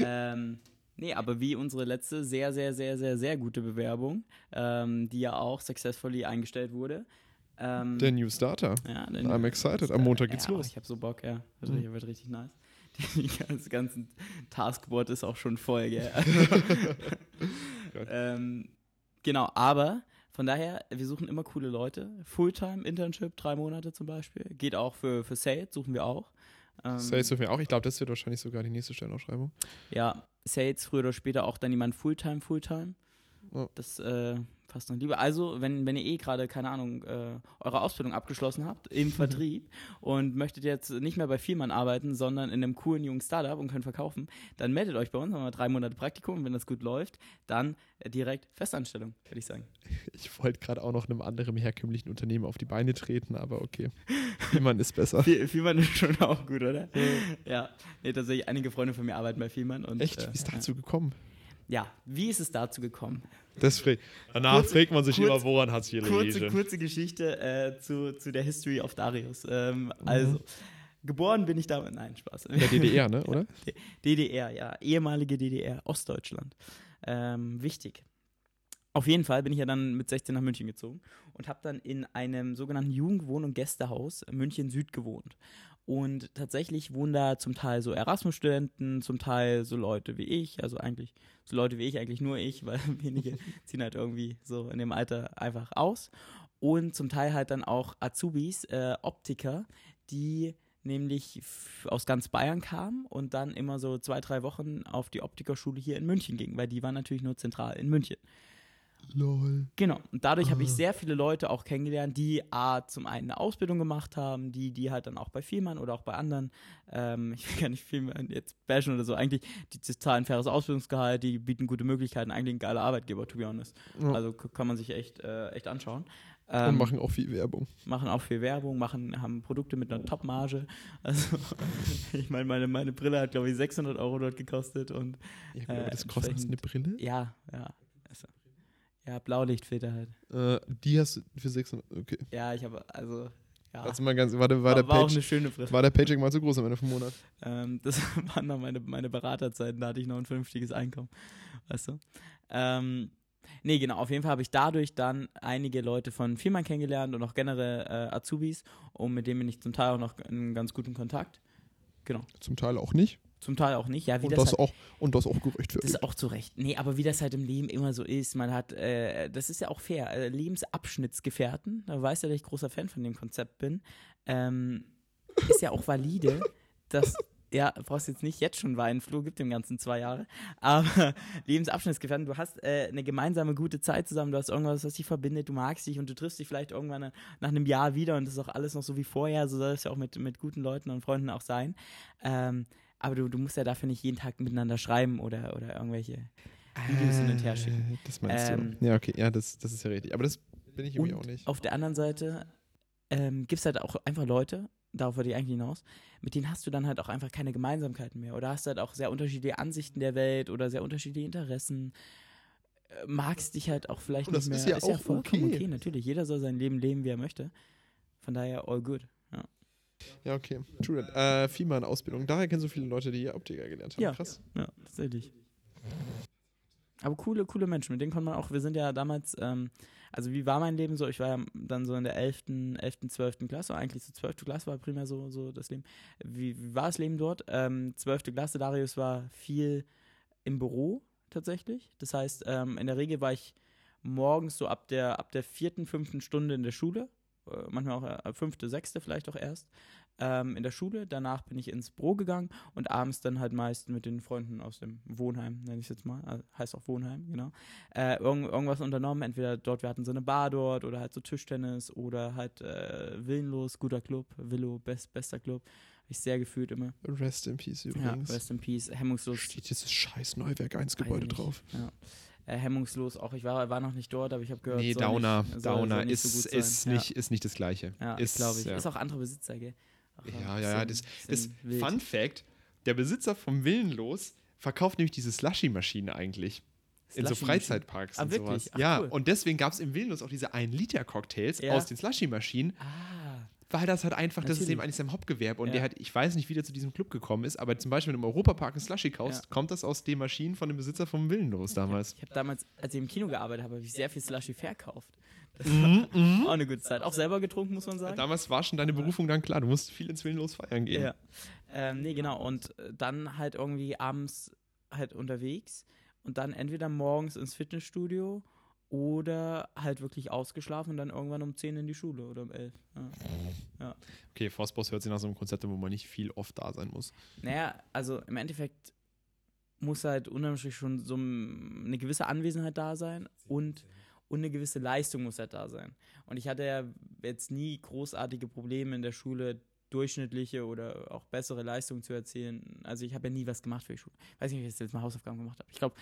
S1: ähm, nee, aber wie unsere letzte sehr, sehr, sehr, sehr, sehr gute Bewerbung, ähm, die ja auch successfully eingestellt wurde. Ähm,
S2: Der New Starter.
S1: ja, der
S2: I'm excited. Am Montag geht's
S1: ja,
S2: los.
S1: Ich habe so Bock, ja. Wird,
S2: Mhm.
S1: wird richtig nice. Die ganze, Taskboard ist auch schon voll, gell? ähm, genau, aber von daher, wir suchen immer coole Leute. Fulltime-Internship, drei Monate zum Beispiel. Geht auch für, für Sales, suchen wir auch. Ähm,
S2: Sales dürfen wir auch. Ich glaube, das wird wahrscheinlich sogar die nächste Stellenausschreibung.
S1: Ja, Sales früher oder später auch dann jemand Fulltime, Fulltime.
S2: Ja.
S1: Das äh, passt noch lieber. Also, wenn, wenn ihr eh gerade, keine Ahnung, äh, eure Ausbildung abgeschlossen habt im Vertrieb und möchtet jetzt nicht mehr bei Vielmann arbeiten, sondern in einem coolen jungen Startup und könnt verkaufen, dann meldet euch bei uns, haben wir drei Monate Praktikum und wenn das gut läuft, dann äh, direkt Festanstellung, würde ich sagen.
S2: Ich wollte gerade auch noch einem anderen herkömmlichen Unternehmen auf die Beine treten, aber okay. Jemand ist besser.
S1: Viel, Vielmann ist schon auch gut, oder? ja, nee, tatsächlich, einige Freunde von mir arbeiten bei Vielmann. Und,
S2: Echt?
S1: äh,
S2: Wie ist dazu gekommen?
S1: Ja, wie ist es dazu gekommen?
S2: Das. Danach
S1: Kurze-
S2: fragt man sich
S1: kurz-
S2: immer, woran hat es hier
S1: kurze,
S2: gelegen?
S1: kurze Geschichte äh, zu, zu der History of Darius. Ähm, Also, geboren bin ich da. Nein, Spaß.
S2: In der DDR, ne? Oder?
S1: DDR, ja. Ehemalige DDR, Ostdeutschland. Ähm, wichtig. Auf jeden Fall bin ich ja dann mit 16 nach München gezogen und habe dann in einem sogenannten Jugendwohn- und Gästehaus München Süd gewohnt. Und tatsächlich wohnen da zum Teil so Erasmus-Studenten, zum Teil so Leute wie ich, also eigentlich so Leute wie ich, eigentlich nur ich, weil wenige ziehen halt irgendwie so in dem Alter einfach aus. Und zum Teil halt dann auch Azubis, äh, Optiker, die nämlich aus ganz Bayern kamen und dann immer so zwei, drei Wochen auf die Optikerschule hier in München gingen, weil die waren natürlich nur zentral in München.
S2: Lol.
S1: Genau. Und dadurch habe ich
S2: Ah.
S1: sehr viele Leute auch kennengelernt, die A, zum einen eine Ausbildung gemacht haben, die, die halt dann auch bei Vielmann oder auch bei anderen, ähm, ich will gar nicht Vielmann jetzt bashen oder so, eigentlich, die, die zahlen faires Ausbildungsgehalt, die bieten gute Möglichkeiten, eigentlich ein geiler Arbeitgeber, to be honest.
S2: Ja.
S1: Also kann man sich echt, äh, echt anschauen.
S2: Und
S1: Ähm,
S2: machen auch viel Werbung.
S1: machen auch viel Werbung, machen, haben Produkte mit einer Top-Marge. Also, ich meine, meine, meine Brille hat, glaube ich, 600 Euro dort gekostet und
S2: Ja, gut, aber
S1: äh,
S2: das kostet eine Brille.
S1: ja, ja. Also, ja, Blaulichtfilter halt.
S2: Äh, die hast du für 600. Okay.
S1: Ja, ich habe, also, ja.
S2: Also mal ganz, war der, war
S1: war,
S2: der
S1: war auch
S2: Page,
S1: eine schöne Brille.
S2: war der Paycheck mal zu groß am Ende vom Monat?
S1: Ähm, das waren noch meine, meine Beraterzeiten, da hatte ich noch ein vernünftiges Einkommen. Weißt du? Ähm, nee, genau, auf jeden Fall habe ich dadurch dann einige Leute von Firmen kennengelernt und auch generell äh, Azubis und mit denen bin ich zum Teil auch noch in ganz guten Kontakt. Genau.
S2: Zum Teil auch nicht.
S1: Zum Teil auch nicht, ja, wie
S2: Und
S1: das,
S2: das,
S1: halt,
S2: auch, und das auch
S1: das
S2: gerechtfertigt.
S1: ist auch zu Recht. Nee, aber wie das halt im Leben immer so ist, man hat, äh, das ist ja auch fair, äh, Lebensabschnittsgefährten, da weißt du, dass ich großer Fan von dem Konzept bin, ähm, ist ja auch valide, dass, ja, brauchst jetzt nicht jetzt schon weinen, Flo gibt dem Ganzen zwei Jahre, aber Lebensabschnittsgefährten, du hast äh, eine gemeinsame gute Zeit zusammen, du hast irgendwas, was dich verbindet, du magst dich und du triffst dich vielleicht irgendwann nach einem Jahr wieder und das ist auch alles noch so wie vorher, so soll es ja auch mit, mit guten Leuten und Freunden auch sein. Ähm, aber du, du musst ja dafür nicht jeden Tag miteinander schreiben oder, oder irgendwelche Videos hin und her schicken.
S2: Äh, Das meinst
S1: Ähm,
S2: du. Ja, okay, ja, das, das ist ja richtig. Aber das bin ich irgendwie auch nicht.
S1: auf der anderen Seite ähm, gibt es halt auch einfach Leute, darauf wollte ich eigentlich hinaus, mit denen hast du dann halt auch einfach keine Gemeinsamkeiten mehr. Oder hast halt auch sehr unterschiedliche Ansichten der Welt oder sehr unterschiedliche Interessen. Äh, Magst dich halt auch vielleicht
S2: Und das
S1: nicht mehr.
S2: ist ja auch
S1: vollkommen
S2: okay.
S1: okay, natürlich. Jeder soll sein Leben leben, wie er möchte. Von daher all good.
S2: Ja, okay. True that. Äh, Fiemann Ausbildung. Daher kennen so viele Leute, die hier Optiker gelernt haben.
S1: Ja.
S2: Krass.
S1: Ja, tatsächlich. Aber coole, coole Menschen, mit denen konnte man auch, wir sind ja damals, ähm, also wie war mein Leben so? Ich war ja dann so in der 11., 11., 12. Klasse, eigentlich so 12. Klasse war primär so, so das Leben. Wie, wie war das Leben dort? Ähm, 12. Klasse, Darius war viel im Büro tatsächlich. Das heißt, ähm, in der Regel war ich morgens so ab der, ab der vierten, fünften Stunde in der Schule, manchmal auch äh, fünfte, sechste vielleicht auch erst, ähm, in der Schule. Danach bin ich ins Büro gegangen und abends dann halt meist mit den Freunden aus dem Wohnheim, nenne ich es jetzt mal, also heißt auch Wohnheim, genau, äh, irgend, irgendwas unternommen. Entweder dort, wir hatten so eine Bar dort oder halt so Tischtennis oder halt äh, Willenlos, guter Club, Willow, best, bester Club. Ich sehr gefühlt immer.
S2: Rest in Peace
S1: Ja,
S2: übrigens.
S1: Rest in Peace, hemmungslos.
S2: Steht dieses scheiß Neuwerk 1
S1: Weiß ich
S2: Gebäude drauf.
S1: Ja. Äh, hemmungslos auch. Ich war, war noch nicht dort, aber ich habe gehört,
S2: Nee, Downer.
S1: nicht, soll,
S2: Downer
S1: soll nicht
S2: ist,
S1: so
S2: ist,
S1: sein.
S2: nicht, ist nicht das Gleiche.
S1: Ja, ja
S2: ist,
S1: glaube ich.
S2: ja.
S1: Ist auch andere Besitzer, gell? Auch
S2: Ja, ja, ja, das- Das
S1: wild.
S2: Fun Fact: Der Besitzer vom Willenlos verkauft nämlich diese Slushy-Maschine eigentlich. In so. Freizeitparks
S1: Ah,
S2: und
S1: wirklich?
S2: sowas.
S1: Ach,
S2: ja,
S1: cool.
S2: und deswegen gab es im Vilnius auch diese 1-Liter-Cocktails
S1: Ja.
S2: aus den Slushy-Maschinen,
S1: Ah,
S2: weil das halt einfach, das ist
S1: Natürlich.
S2: eben eigentlich sein Hauptgewerbe. Und
S1: Ja.
S2: der hat, ich weiß nicht, wie der zu diesem Club gekommen ist, aber zum Beispiel, wenn du im Europapark einen Slushy kaufst,
S1: Ja.
S2: kommt das aus den Maschinen von dem Besitzer vom Vilnius damals.
S1: ich habe damals, als ich im Kino gearbeitet habe, habe ich sehr viel Slushy verkauft. Das
S2: Mhm,
S1: war auch eine gute Zeit. Auch selber getrunken, muss man sagen.
S2: Damals war schon deine Berufung dann klar, du musst viel ins Vilnius feiern gehen.
S1: Ja. Ähm, nee, genau. Und äh, dann halt irgendwie abends halt unterwegs und dann entweder morgens ins Fitnessstudio oder halt wirklich ausgeschlafen und dann irgendwann um 10 in die Schule oder um 11. Ja.
S2: Okay, Forstboss hört sich nach so einem Konzept an, wo man nicht viel oft da sein muss.
S1: Naja, also im Endeffekt muss halt unterm schon so eine gewisse Anwesenheit da sein und, und eine gewisse Leistung muss halt da sein. Und ich hatte ja jetzt nie großartige Probleme in der Schule, durchschnittliche oder auch bessere Leistungen zu erzielen. Also ich habe ja nie was gemacht für die Schule. Weiß nicht, wie ich jetzt mal Hausaufgaben gemacht habe. Ich glaube,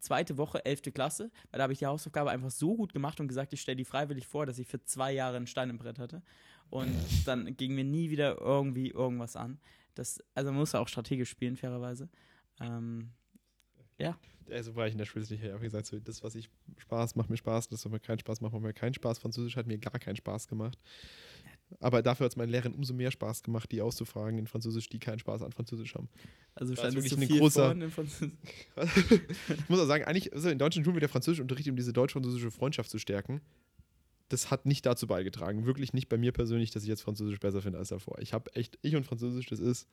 S1: zweite Woche, elfte Klasse, weil da habe ich die Hausaufgabe einfach so gut gemacht und gesagt, ich stelle die freiwillig vor, dass ich für zwei Jahre einen Stein im Brett hatte. Und dann ging mir nie wieder irgendwie irgendwas an. Das, also man muss auch strategisch spielen, fairerweise. Ähm,
S2: Also war ich in der Schule ich habe gesagt, so, das, was ich Spaß macht mir Spaß, das, was mir keinen Spaß macht, macht mir keinen Spaß. Französisch hat mir gar keinen Spaß gemacht. Aber dafür hat es meinen Lehrern umso mehr Spaß gemacht, die auszufragen in Französisch, die keinen Spaß an Französisch haben.
S1: also scheint es
S2: wirklich
S1: zu
S2: ein großer-
S1: vorne in Französisch.
S2: ich muss auch sagen, eigentlich, also in deutschen Schulen wird der Französischunterricht, um diese deutsch-französische Freundschaft zu stärken, das hat nicht dazu beigetragen. Wirklich nicht bei mir persönlich, dass ich jetzt Französisch besser finde als davor. Ich habe echt, ich und Französisch, das ist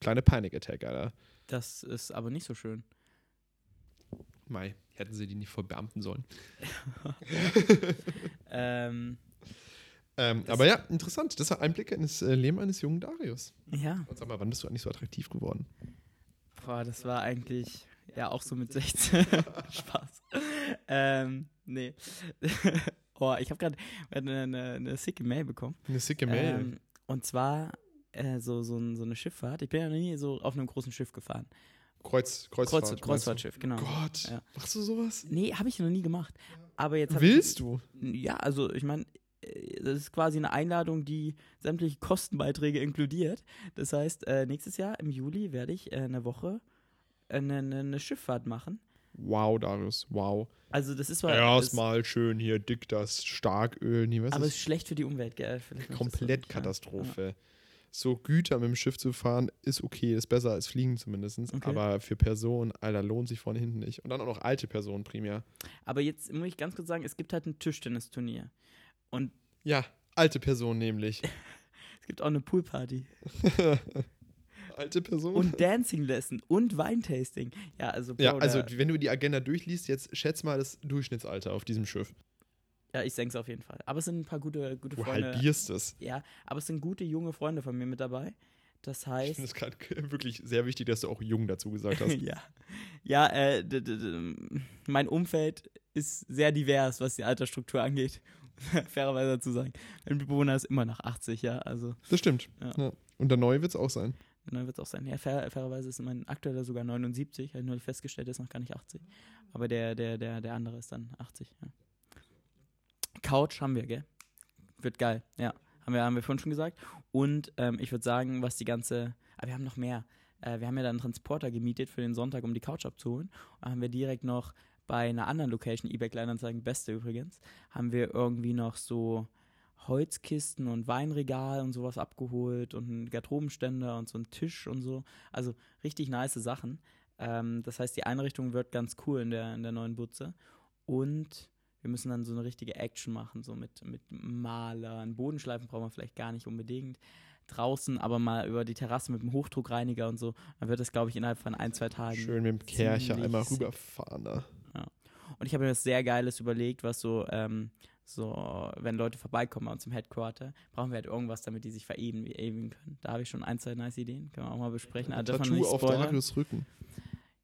S2: kleine Panic Attack, Alter.
S1: Das ist aber nicht so schön.
S2: Mai, hätten sie die nicht verbeamten sollen.
S1: Ähm,
S2: Ähm, aber ja, interessant. Das war Einblicke in das äh, Leben eines jungen Darius.
S1: ja,
S2: Und sag mal, wann bist du eigentlich so attraktiv geworden?
S1: boah, das war eigentlich ja auch so mit 16. Spaß. Ähm, nee. oh, ich habe gerade eine, eine, eine sicke Mail bekommen.
S2: Eine sicke Mail.
S1: Ähm, und zwar äh, so, so, so eine Schifffahrt. Ich bin ja noch nie so auf einem großen Schiff gefahren.
S2: Kreuz, Kreuzfahrt.
S1: Kreuz,
S2: du?
S1: Kreuzfahrtschiff, genau.
S2: Gott,
S1: Ja.
S2: machst du sowas?
S1: Nee, habe ich noch nie gemacht. Aber jetzt
S2: Willst du?
S1: Ich, ja, also ich meine, das ist quasi eine Einladung, die sämtliche Kostenbeiträge inkludiert. Das heißt, äh, nächstes Jahr im Juli werde ich äh, eine Woche äh, eine, eine, Schifffahrt machen.
S2: Wow, Darius, wow.
S1: Also das ist das,
S2: Erstmal schön hier dick das Starköl. Nee, was
S1: aber es
S2: ist
S1: schlecht für die Umwelt, gell? Vielleicht
S2: komplett
S1: nicht, ja.
S2: Katastrophe. So Güter mit dem Schiff zu fahren, ist okay, ist besser als fliegen zumindest.
S1: Okay.
S2: Aber für Personen, Alter, lohnt sich vorne hinten nicht. Und dann auch noch alte Personen primär.
S1: Aber jetzt muss ich ganz kurz sagen, es gibt halt ein Tischtennisturnier. Und
S2: Ja, alte Personen nämlich.
S1: es gibt auch eine Poolparty.
S2: alte Personen?
S1: Und Dancing Lesson und Weintasting. Ja, also, Bro,
S2: ja, also wenn du die Agenda durchliest, jetzt schätz mal das Durchschnittsalter auf diesem Schiff.
S1: ja, ich senk's auf jeden Fall. Aber es sind ein paar gute, gute
S2: Du
S1: Freunde.
S2: halbierst es.
S1: Ja, aber es sind gute junge Freunde von mir mit dabei. Das
S2: Ich
S1: heißt,
S2: finde es gerade wirklich sehr wichtig, dass du auch jung dazu gesagt hast.
S1: ja, ja, äh, mein Umfeld ist sehr divers, was die Altersstruktur angeht. Fairerweise dazu sagen. Mein Mitbewohner ist immer nach 80, ja, also
S2: Das stimmt.
S1: Ja.
S2: Ja. Und der neue wird es auch sein.
S1: neu wird es auch sein. Ja, fair, fairerweise ist mein aktueller sogar 79, habe ich neulich festgestellt, der ist noch gar nicht 80. Aber der, der, der, der andere ist dann 80, ja. Couch haben wir, gell? Wird geil, ja. Haben wir, haben wir vorhin schon gesagt. Und ähm, ich würde sagen, was die ganze. Aber wir haben noch mehr. Äh, wir haben ja dann einen Transporter gemietet für den Sonntag, um die Couch abzuholen. Und haben wir direkt noch bei einer anderen Location, eBay Kleinanzeigen, beste übrigens, haben wir irgendwie noch so Holzkisten und Weinregal und sowas abgeholt und einen Garderobenständer und so einen Tisch und so. Also richtig nice Sachen. Ähm, das heißt, die Einrichtung wird ganz cool in der, in der neuen Butze. Und wir müssen dann so eine richtige Action machen, so mit, mit Malern. Bodenschleifen brauchen wir vielleicht gar nicht unbedingt. Draußen aber mal über die Terrasse mit dem Hochdruckreiniger und so. Dann wird das, glaube ich, innerhalb von ein, zwei Tagen.
S2: Schön mit dem Kercher einmal rüberfahren da.
S1: Und ich habe mir was sehr Geiles überlegt, was so, ähm, so, wenn Leute vorbeikommen bei uns im Headquarter, brauchen wir halt irgendwas, damit die sich verewigen ewigen können. Da habe ich schon ein, zwei nice Ideen. Können wir auch mal besprechen. Man
S2: Tattoo auf. Darius Rücken.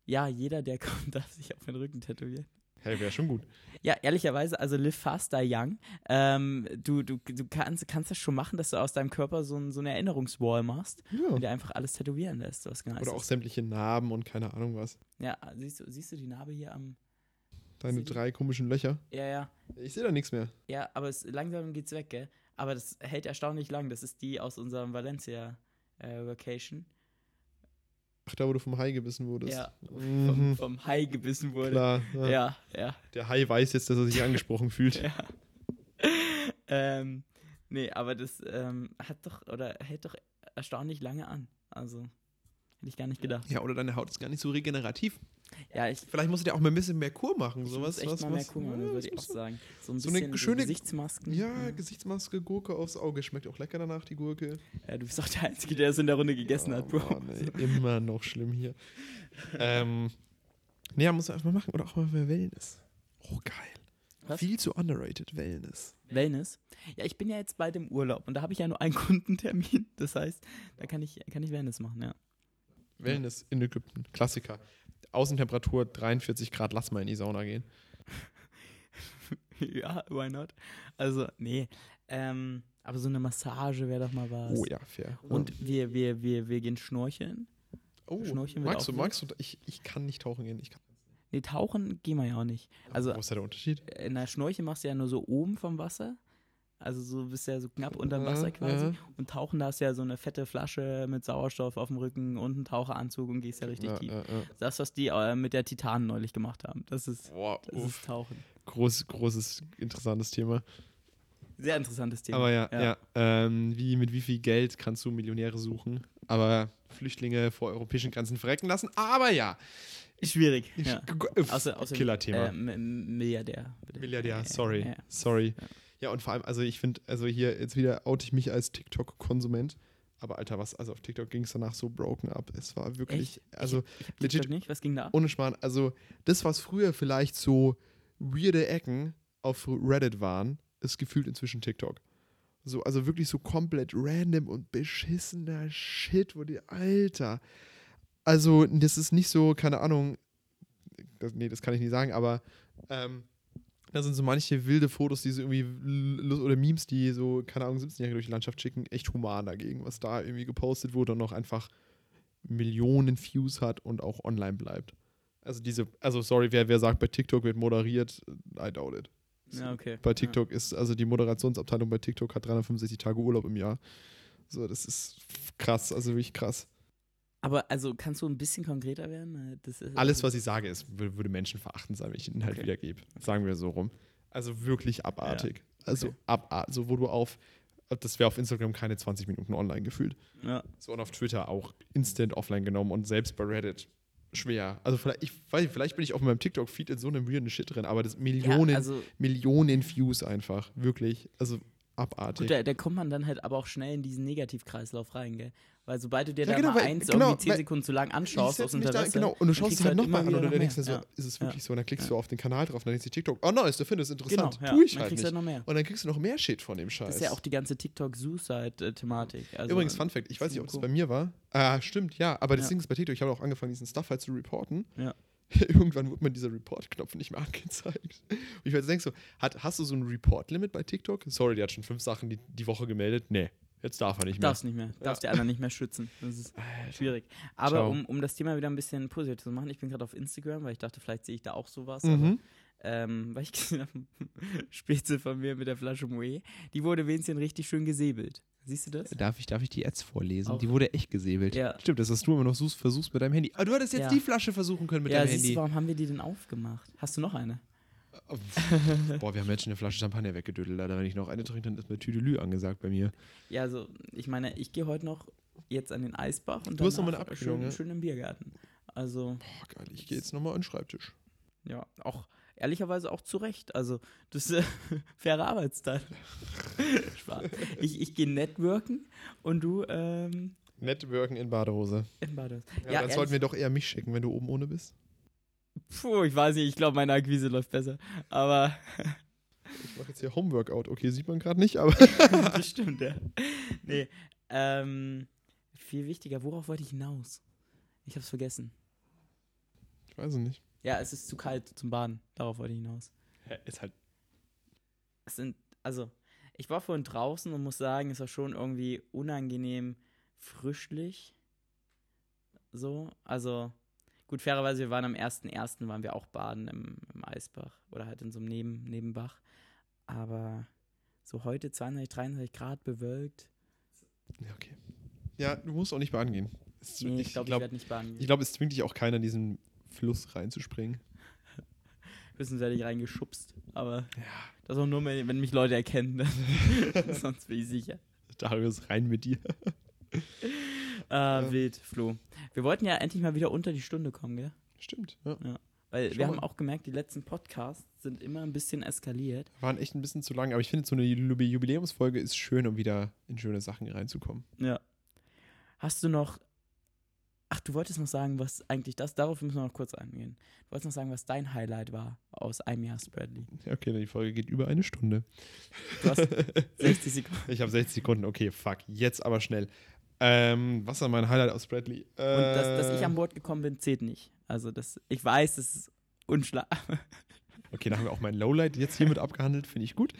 S1: Ja, jeder, der kommt, darf sich auf den Rücken tätowieren.
S2: Hey, wäre schon gut.
S1: Ja, ehrlicherweise, also live fast, die young. Ähm, du, du, du kannst, kannst das schon machen, dass du aus deinem Körper so, ein, so eine Erinnerungswall machst
S2: Ja.
S1: und dir einfach alles tätowieren lässt, was genau
S2: Oder auch sämtliche Narben und keine Ahnung was.
S1: Ja, siehst du, siehst du die Narbe hier am.
S2: Deine drei komischen Löcher.
S1: Ja, ja.
S2: Ich sehe da nichts mehr.
S1: Ja, aber es, langsam geht's weg, gell? Aber das hält erstaunlich lang. Das ist die aus unserem Valencia äh, Vacation.
S2: da, wo du vom Hai gebissen wurdest.
S1: Ja,
S2: Mhm.
S1: vom, vom Hai gebissen wurde.
S2: Klar. Ja.
S1: Ja, ja,
S2: Der Hai weiß jetzt, dass er sich angesprochen fühlt.
S1: ja. ähm, nee, aber das ähm, hat doch, oder hält doch erstaunlich lange an. Also, hätte ich gar nicht gedacht.
S2: Ja, oder deine Haut ist gar nicht so regenerativ.
S1: Ja, ich
S2: Vielleicht musst du dir auch mal ein bisschen mehr Kur machen.
S1: ich
S2: Sowas,
S1: muss echt
S2: was,
S1: mal mehr
S2: was,
S1: gucken,
S2: ja,
S1: würde ich auch sagen. So ein
S2: So eine
S1: bisschen
S2: schöne-
S1: Gesichtsmasken.
S2: Ja, Gesichtsmaske, Gurke aufs Auge. Schmeckt auch lecker danach, die Gurke.
S1: Ja, du bist auch der Einzige, der es in der Runde gegessen hat, Bro.
S2: Mann, ey, immer noch schlimm hier. ähm, nee, ja, muss man einfach mal machen. Oder auch mal für Wellness. Oh, geil.
S1: Was?
S2: Viel zu underrated Wellness.
S1: Wellness. Ja, ich bin ja jetzt bald im Urlaub und da habe ich ja nur einen Kundentermin. Das heißt, da kann ich, kann ich Wellness machen, ja.
S2: Wellness in Ägypten. Klassiker. Außentemperatur 43 Grad, lass mal in die Sauna gehen.
S1: ja, why not? Also, nee. Ähm, aber so eine Massage wäre doch mal was.
S2: Oh ja, fair.
S1: Und wir, wir, wir, wir gehen schnorcheln.
S2: oh,
S1: Schnorcheln
S2: magst du, magst du? Ich, ich kann nicht tauchen gehen. Ich kann,
S1: Nee, tauchen gehen wir ja auch nicht. Also,
S2: wo ist da der Unterschied?
S1: in der Schnorchel machst du ja nur so oben vom Wasser. Also so bist ja so knapp unter Wasser quasi.
S2: ja.
S1: Und tauchen, da hast du ja so eine fette Flasche mit Sauerstoff auf dem Rücken und einen Taucheranzug und gehst ja richtig
S2: Ja,
S1: tief.
S2: ja.
S1: Das, was die äh, mit der Titan neulich gemacht haben. Das ist,
S2: Boah,
S1: das ist Tauchen.
S2: Groß, großes, interessantes Thema.
S1: Sehr interessantes Thema.
S2: Aber ja, ja. Ähm, wie, mit wie viel Geld kannst du Millionäre suchen? Aber Flüchtlinge vor europäischen Grenzen verrecken lassen. Aber ja.
S1: Schwierig. Ja. Außer, außer
S2: Killerthema.
S1: Äh, Milliardär. bitte.
S2: Milliardär, sorry.
S1: ja.
S2: Sorry. Ja, und vor allem, also ich finde, also hier jetzt wieder oute ich mich als TikTok-Konsument. Aber Alter, was, also auf TikTok ging es danach so broken ab. Es war wirklich,
S1: Echt?
S2: also
S1: Ich hab
S2: legit-
S1: nicht. Was ging da ab?
S2: ohne Schmarrn, also das, was früher vielleicht so weirde Ecken auf Reddit waren, ist gefühlt inzwischen TikTok. So, also wirklich so komplett random und beschissener Shit, wo die, Alter. Also, das ist nicht so, keine Ahnung, das, nee, das kann ich nicht sagen, aber ähm, da sind so manche wilde Fotos, die so irgendwie, oder Memes, die so, keine Ahnung, 17-Jährige durch die Landschaft schicken, echt human dagegen, was da irgendwie gepostet wurde und noch einfach Millionen Views hat und auch online bleibt. Also diese, also sorry, wer, wer sagt, bei TikTok wird moderiert, I doubt it.
S1: Ja, okay.
S2: Bei TikTok ist, also die Moderationsabteilung bei TikTok hat 365 Tage Urlaub im Jahr. So, das ist krass, also wirklich krass.
S1: Aber also kannst du ein bisschen konkreter werden?
S2: Alles, was ich sage, ist, wür- würde menschenverachtend sein, wenn ich ihn halt
S1: Okay.
S2: wiedergebe. Sagen wir so rum. Also wirklich abartig. Also
S1: Okay.
S2: abartig, so wo du auf, das wäre auf Instagram keine 20 Minuten online gefühlt.
S1: Ja.
S2: So und auf Twitter auch instant offline genommen und selbst bei Reddit schwer. Also vielleicht, ich weiß nicht, vielleicht bin ich auf meinem TikTok-Feed in so einem weirden Shit drin, aber das Millionen,
S1: ja, also
S2: Millionen Views einfach. Wirklich. Also abartig.
S1: gut, da, da kommt man dann halt aber auch schnell in diesen Negativkreislauf rein, gell? Weil sobald du dir
S2: Ja,
S1: da
S2: genau,
S1: mal eins
S2: genau,
S1: irgendwie 10
S2: weil
S1: Sekunden zu lang anschaust aus
S2: mich da,
S1: Interesse.
S2: genau, und du schaust es halt
S1: immer
S2: nochmal an und du denkst dir so, ist es
S1: Ja.
S2: wirklich so? Und dann klickst
S1: Ja.
S2: du auf den Kanal drauf, dann denkst du TikTok, oh nice, der findest es
S1: Genau,
S2: interessant.
S1: ja.
S2: Tu ich
S1: dann
S2: halt
S1: kriegst
S2: nicht.
S1: du halt noch mehr.
S2: Und dann kriegst du noch mehr Shit von dem Scheiß.
S1: Das ist ja auch die ganze TikTok-Suicide-Thematik. Also,
S2: Übrigens, Fun Fact, ich weiß nicht, ob es bei mir war. Ah, stimmt, ja. Aber das
S1: Ja.
S2: Ding ist bei TikTok, ich habe auch angefangen, diesen Stuff halt zu reporten.
S1: Ja.
S2: Irgendwann wurde mir dieser Report-Knopf nicht mehr angezeigt. Und ich jetzt denke so, hat, hast du so ein Report-Limit bei TikTok? Sorry, der hat schon fünf Sachen die, die Woche gemeldet. Nee, jetzt darf er nicht mehr.
S1: Darfst nicht mehr. Darfst die anderen nicht mehr schützen. Das ist schwierig. Aber
S2: Ciao.
S1: um, um das Thema wieder ein bisschen positiv zu machen, ich bin gerade auf Instagram, weil ich dachte, vielleicht sehe ich da auch sowas.
S2: Mhm.
S1: ähm, weil ich gesehen habe, Spitze von mir mit der Flasche Moe, die wurde wenigstens richtig schön gesäbelt. Siehst du das?
S2: Darf ich, darf ich die Ads vorlesen?
S1: Auch.
S2: Die wurde echt gesäbelt.
S1: Ja.
S2: Stimmt, das, was du immer noch suchst, versuchst mit deinem Handy. Aber du hättest jetzt
S1: Ja.
S2: die Flasche versuchen können mit
S1: ja,
S2: deinem
S1: siehst
S2: Handy.
S1: du, warum haben wir die denn aufgemacht? Hast du noch eine?
S2: Boah, wir haben jetzt schon eine Flasche Champagner weggedödelt. Alter. Wenn ich noch eine trinke, dann ist mir Tüdelü angesagt bei mir.
S1: Ja, also ich meine, ich gehe heute noch jetzt an den Eisbach und
S2: Du hast noch mal
S1: danach
S2: eine Abkühlung,
S1: schön,
S2: ja?
S1: schön im Biergarten. Also,
S2: Boah, geil. Ich gehe jetzt nochmal an den Schreibtisch.
S1: ja, auch ehrlicherweise auch zu Recht. Also, das ist äh, faire Arbeitszeit. Spaß. Ich, ich gehe networken und du ähm,
S2: Networken in Badehose.
S1: im Bades.
S2: Ja, dann sollten wir doch eher mich schicken, wenn du oben ohne bist.
S1: Puh, ich weiß nicht, ich glaube, meine Akquise läuft besser. Aber
S2: Ich mache jetzt hier Homeworkout. Okay, sieht man gerade nicht, aber.
S1: das stimmt, ja. Nee, ähm, viel wichtiger, worauf wollte ich hinaus? Ich hab's vergessen.
S2: ich weiß es nicht.
S1: Ja, es ist zu kalt zum Baden. Darauf wollte ich hinaus.
S2: Ist halt.
S1: Es sind, also, ich war vorhin draußen und muss sagen, es war schon irgendwie unangenehm frischlich. So, also, gut, fairerweise, wir waren am 1.1. waren wir auch baden im, im Eisbach oder halt in so einem Neben, Nebenbach. Aber so heute 22, 23 Grad bewölkt.
S2: Ja, okay. Ja, du musst auch nicht baden gehen. Es-
S1: Nee, ich
S2: ich
S1: glaube, ich,
S2: glaube,
S1: werde nicht Bahn gehen.
S2: ich glaub, es zwingt dich auch keiner, in diesen Fluss reinzuspringen.
S1: Höchstens werde ich reingeschubst. Aber
S2: Ja.
S1: das auch nur, wenn wenn mich Leute erkennen. Sonst bin ich sicher.
S2: Darius, rein mit dir.
S1: Ah,
S2: Ja.
S1: wild, Flo. Wir wollten ja endlich mal wieder unter die Stunde kommen, gell?
S2: Stimmt, ja.
S1: Weil
S2: Schon
S1: wir
S2: mal.
S1: haben auch gemerkt, die letzten Podcasts sind immer ein bisschen eskaliert.
S2: Waren echt ein bisschen zu lang, aber ich finde, so eine Jubi- Jubiläumsfolge ist schön, um wieder in schöne Sachen reinzukommen.
S1: Ja. Hast du noch. Ach, du wolltest noch sagen, was eigentlich das, darauf müssen wir noch kurz eingehen. Du wolltest noch sagen, was dein Highlight war aus einem Jahr Spreadly.
S2: Okay, die Folge geht über eine Stunde.
S1: Du hast 60 Sekunden.
S2: Ich habe 60 Sekunden, okay, fuck, jetzt aber schnell. Ähm, was war mein Highlight aus Bradley? Äh,
S1: Und dass, dass ich an Bord gekommen bin, zählt nicht. Also, das, ich weiß, das ist unschlag.
S2: Okay, da haben wir auch mein Lowlight jetzt hiermit abgehandelt, finde ich gut.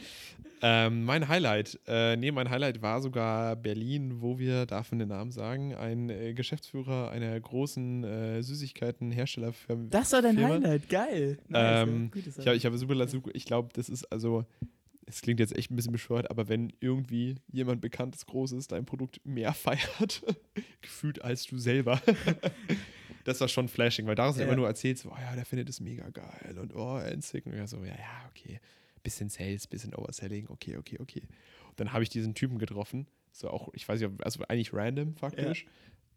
S2: Ähm, mein Highlight, äh, nee, mein Highlight war sogar Berlin, wo wir, darf man den Namen sagen, ein äh, Geschäftsführer einer großen äh, Süßigkeitenherstellerfirma.
S1: Das war dein
S2: Firma.
S1: Highlight, geil. Nice,
S2: Ähm, Ich habe ich hab super, super ich glaube, das ist also, es klingt jetzt echt ein bisschen bescheuert, aber wenn irgendwie jemand bekanntes, großes dein Produkt mehr feiert, gefühlt als du selber, das war schon flashing, weil daraus
S1: Ja.
S2: immer nur erzählt, so, oh ja, der findet es mega geil und oh, Endsick und ja, so, ja, ja, okay, bisschen Sales, bisschen Overselling, okay, okay, okay. Und dann habe ich diesen Typen getroffen, so auch, ich weiß nicht, also eigentlich random faktisch,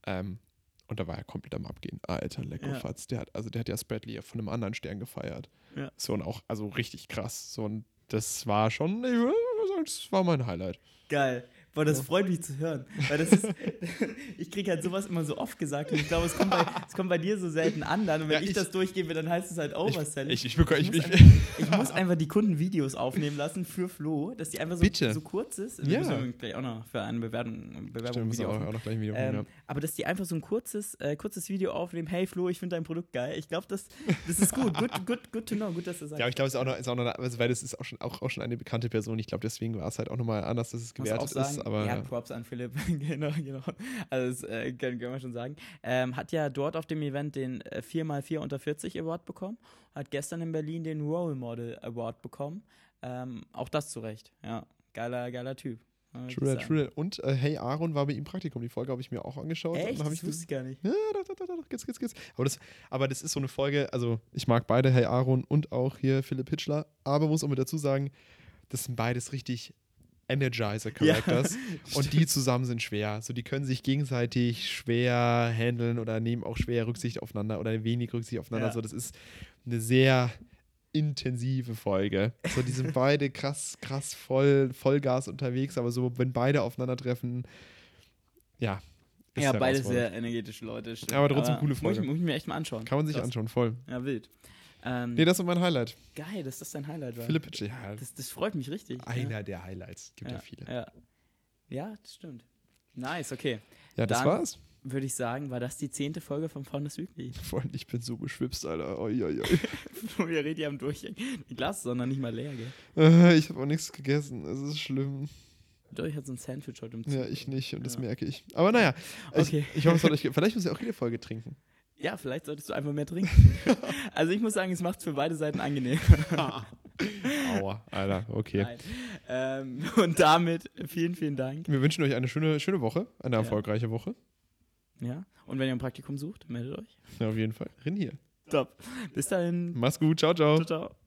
S2: ähm, und da war er komplett am Abgehen. Alter, lecker
S1: Ja.
S2: Fatz. Der hat, also der hat ja Spreadly von einem anderen Stern gefeiert.
S1: Ja.
S2: So und auch, also richtig krass. So und das war schon, ich würde sagen, das war mein Highlight.
S1: Geil. Boah, das
S2: Ja.
S1: freut mich zu hören. Weil das ist, ich kriege halt sowas immer so oft gesagt und ich glaube, es kommt bei, es kommt bei dir so selten an. Dann, und wenn
S2: Ja,
S1: ich,
S2: ich-
S1: das durchgebe, dann heißt es halt Overselling.
S2: Ich, ich, bekomme- ich,
S1: Ich muss,
S2: ich,
S1: einfach, ich muss einfach die Kunden Videos aufnehmen lassen für Flo, dass die einfach so,
S2: Bitte.
S1: so kurz ist.
S2: Ja.
S1: müssen wir gleich auch noch für eine Bewerbung, Bewerbung
S2: Stimmt, auch, auch noch gleich ein Video
S1: Ähm,
S2: machen,
S1: Aber dass die einfach so ein kurzes, äh, kurzes Video aufnehmen, hey Flo, ich finde dein Produkt geil. Ich glaube, das, das ist gut. Good, good, good to know. Gut, dass du
S2: ja.
S1: sagst.
S2: ja, aber ich glaube, es ist auch noch, ist auch noch also, weil das ist auch schon, auch, auch schon eine bekannte Person. Ich glaube, deswegen war es halt auch nochmal anders, dass es gewertet ist. Aber
S1: ja. Props an Philipp, genau, genau. Also das äh, können, können wir schon sagen. Ähm, hat ja dort auf dem Event den äh, 4x4 unter 40 Award bekommen, hat gestern in Berlin den Role Model Award bekommen. Ähm, auch das zu Recht, ja. Geiler, geiler Typ. Ich
S2: True, that, true. that. Und äh, Hey Aaron war bei ihm Praktikum. Die Folge habe ich mir auch angeschaut. und
S1: Echt?
S2: dann hab
S1: Das
S2: ich
S1: wusste ich gar nicht.
S2: Ja, doch, doch, doch, doch, geht's, geht's, geht's. Aber das, aber das ist so eine Folge, also ich mag beide, Hey Aaron und auch hier Philipp Hitchler, aber muss auch mit dazu sagen, das sind beides richtig Energizer-Characters und die zusammen sind schwer. So, die können sich gegenseitig schwer handeln oder nehmen auch schwer Rücksicht aufeinander oder wenig Rücksicht aufeinander.
S1: Ja.
S2: So, das ist eine sehr intensive Folge. So, die sind beide krass, krass voll, Vollgas unterwegs, aber so, wenn beide aufeinandertreffen, ja.
S1: Ja, beide sehr energetische Leute. Stimmt.
S2: Aber trotzdem coole
S1: Muss
S2: Folge.
S1: ich, muss ich mir echt mal anschauen.
S2: Kann man sich
S1: Krass.
S2: anschauen, voll.
S1: Ja, wild. Ähm,
S2: Nee, das ist mein Highlight.
S1: geil, dass das dein Highlight war.
S2: Philipp Hitchler, ja,
S1: Das, das freut mich richtig.
S2: einer der Highlights. Gibt ja, viele.
S1: Ja. ja, das stimmt. Nice, okay.
S2: Ja, das
S1: Dann-
S2: war's.
S1: Würde ich sagen, war das die zehnte Folge von Founders Weekly.
S2: Freund, ich bin so geschwipst, Alter. Oi, oi, oi.
S1: Wir reden hier am Durchhängen. Die Glas ist noch nicht mal leer, gell?
S2: Äh, ich habe auch nichts gegessen. Es ist schlimm.
S1: Durch hat so ein Sandwich heute im
S2: Ja,
S1: Zug.
S2: ich nicht und das
S1: Ja.
S2: merke ich. Aber naja, ich,
S1: Okay.
S2: ich hoffe, es hat euch Vielleicht muss ich auch jede Folge trinken.
S1: Ja, vielleicht solltest du einfach mehr trinken. also ich muss sagen, es macht es für beide Seiten angenehm.
S2: Aua, Alter, okay.
S1: Ähm, und damit vielen, vielen Dank.
S2: Wir wünschen euch eine schöne, schöne Woche, eine
S1: Ja.
S2: erfolgreiche Woche.
S1: Ja. Und wenn ihr ein Praktikum sucht, meldet euch.
S2: Ja, auf jeden Fall. Rin hier.
S1: Top. Bis dahin.
S2: Mach's gut, ciao, ciao.
S1: Ciao, ciao.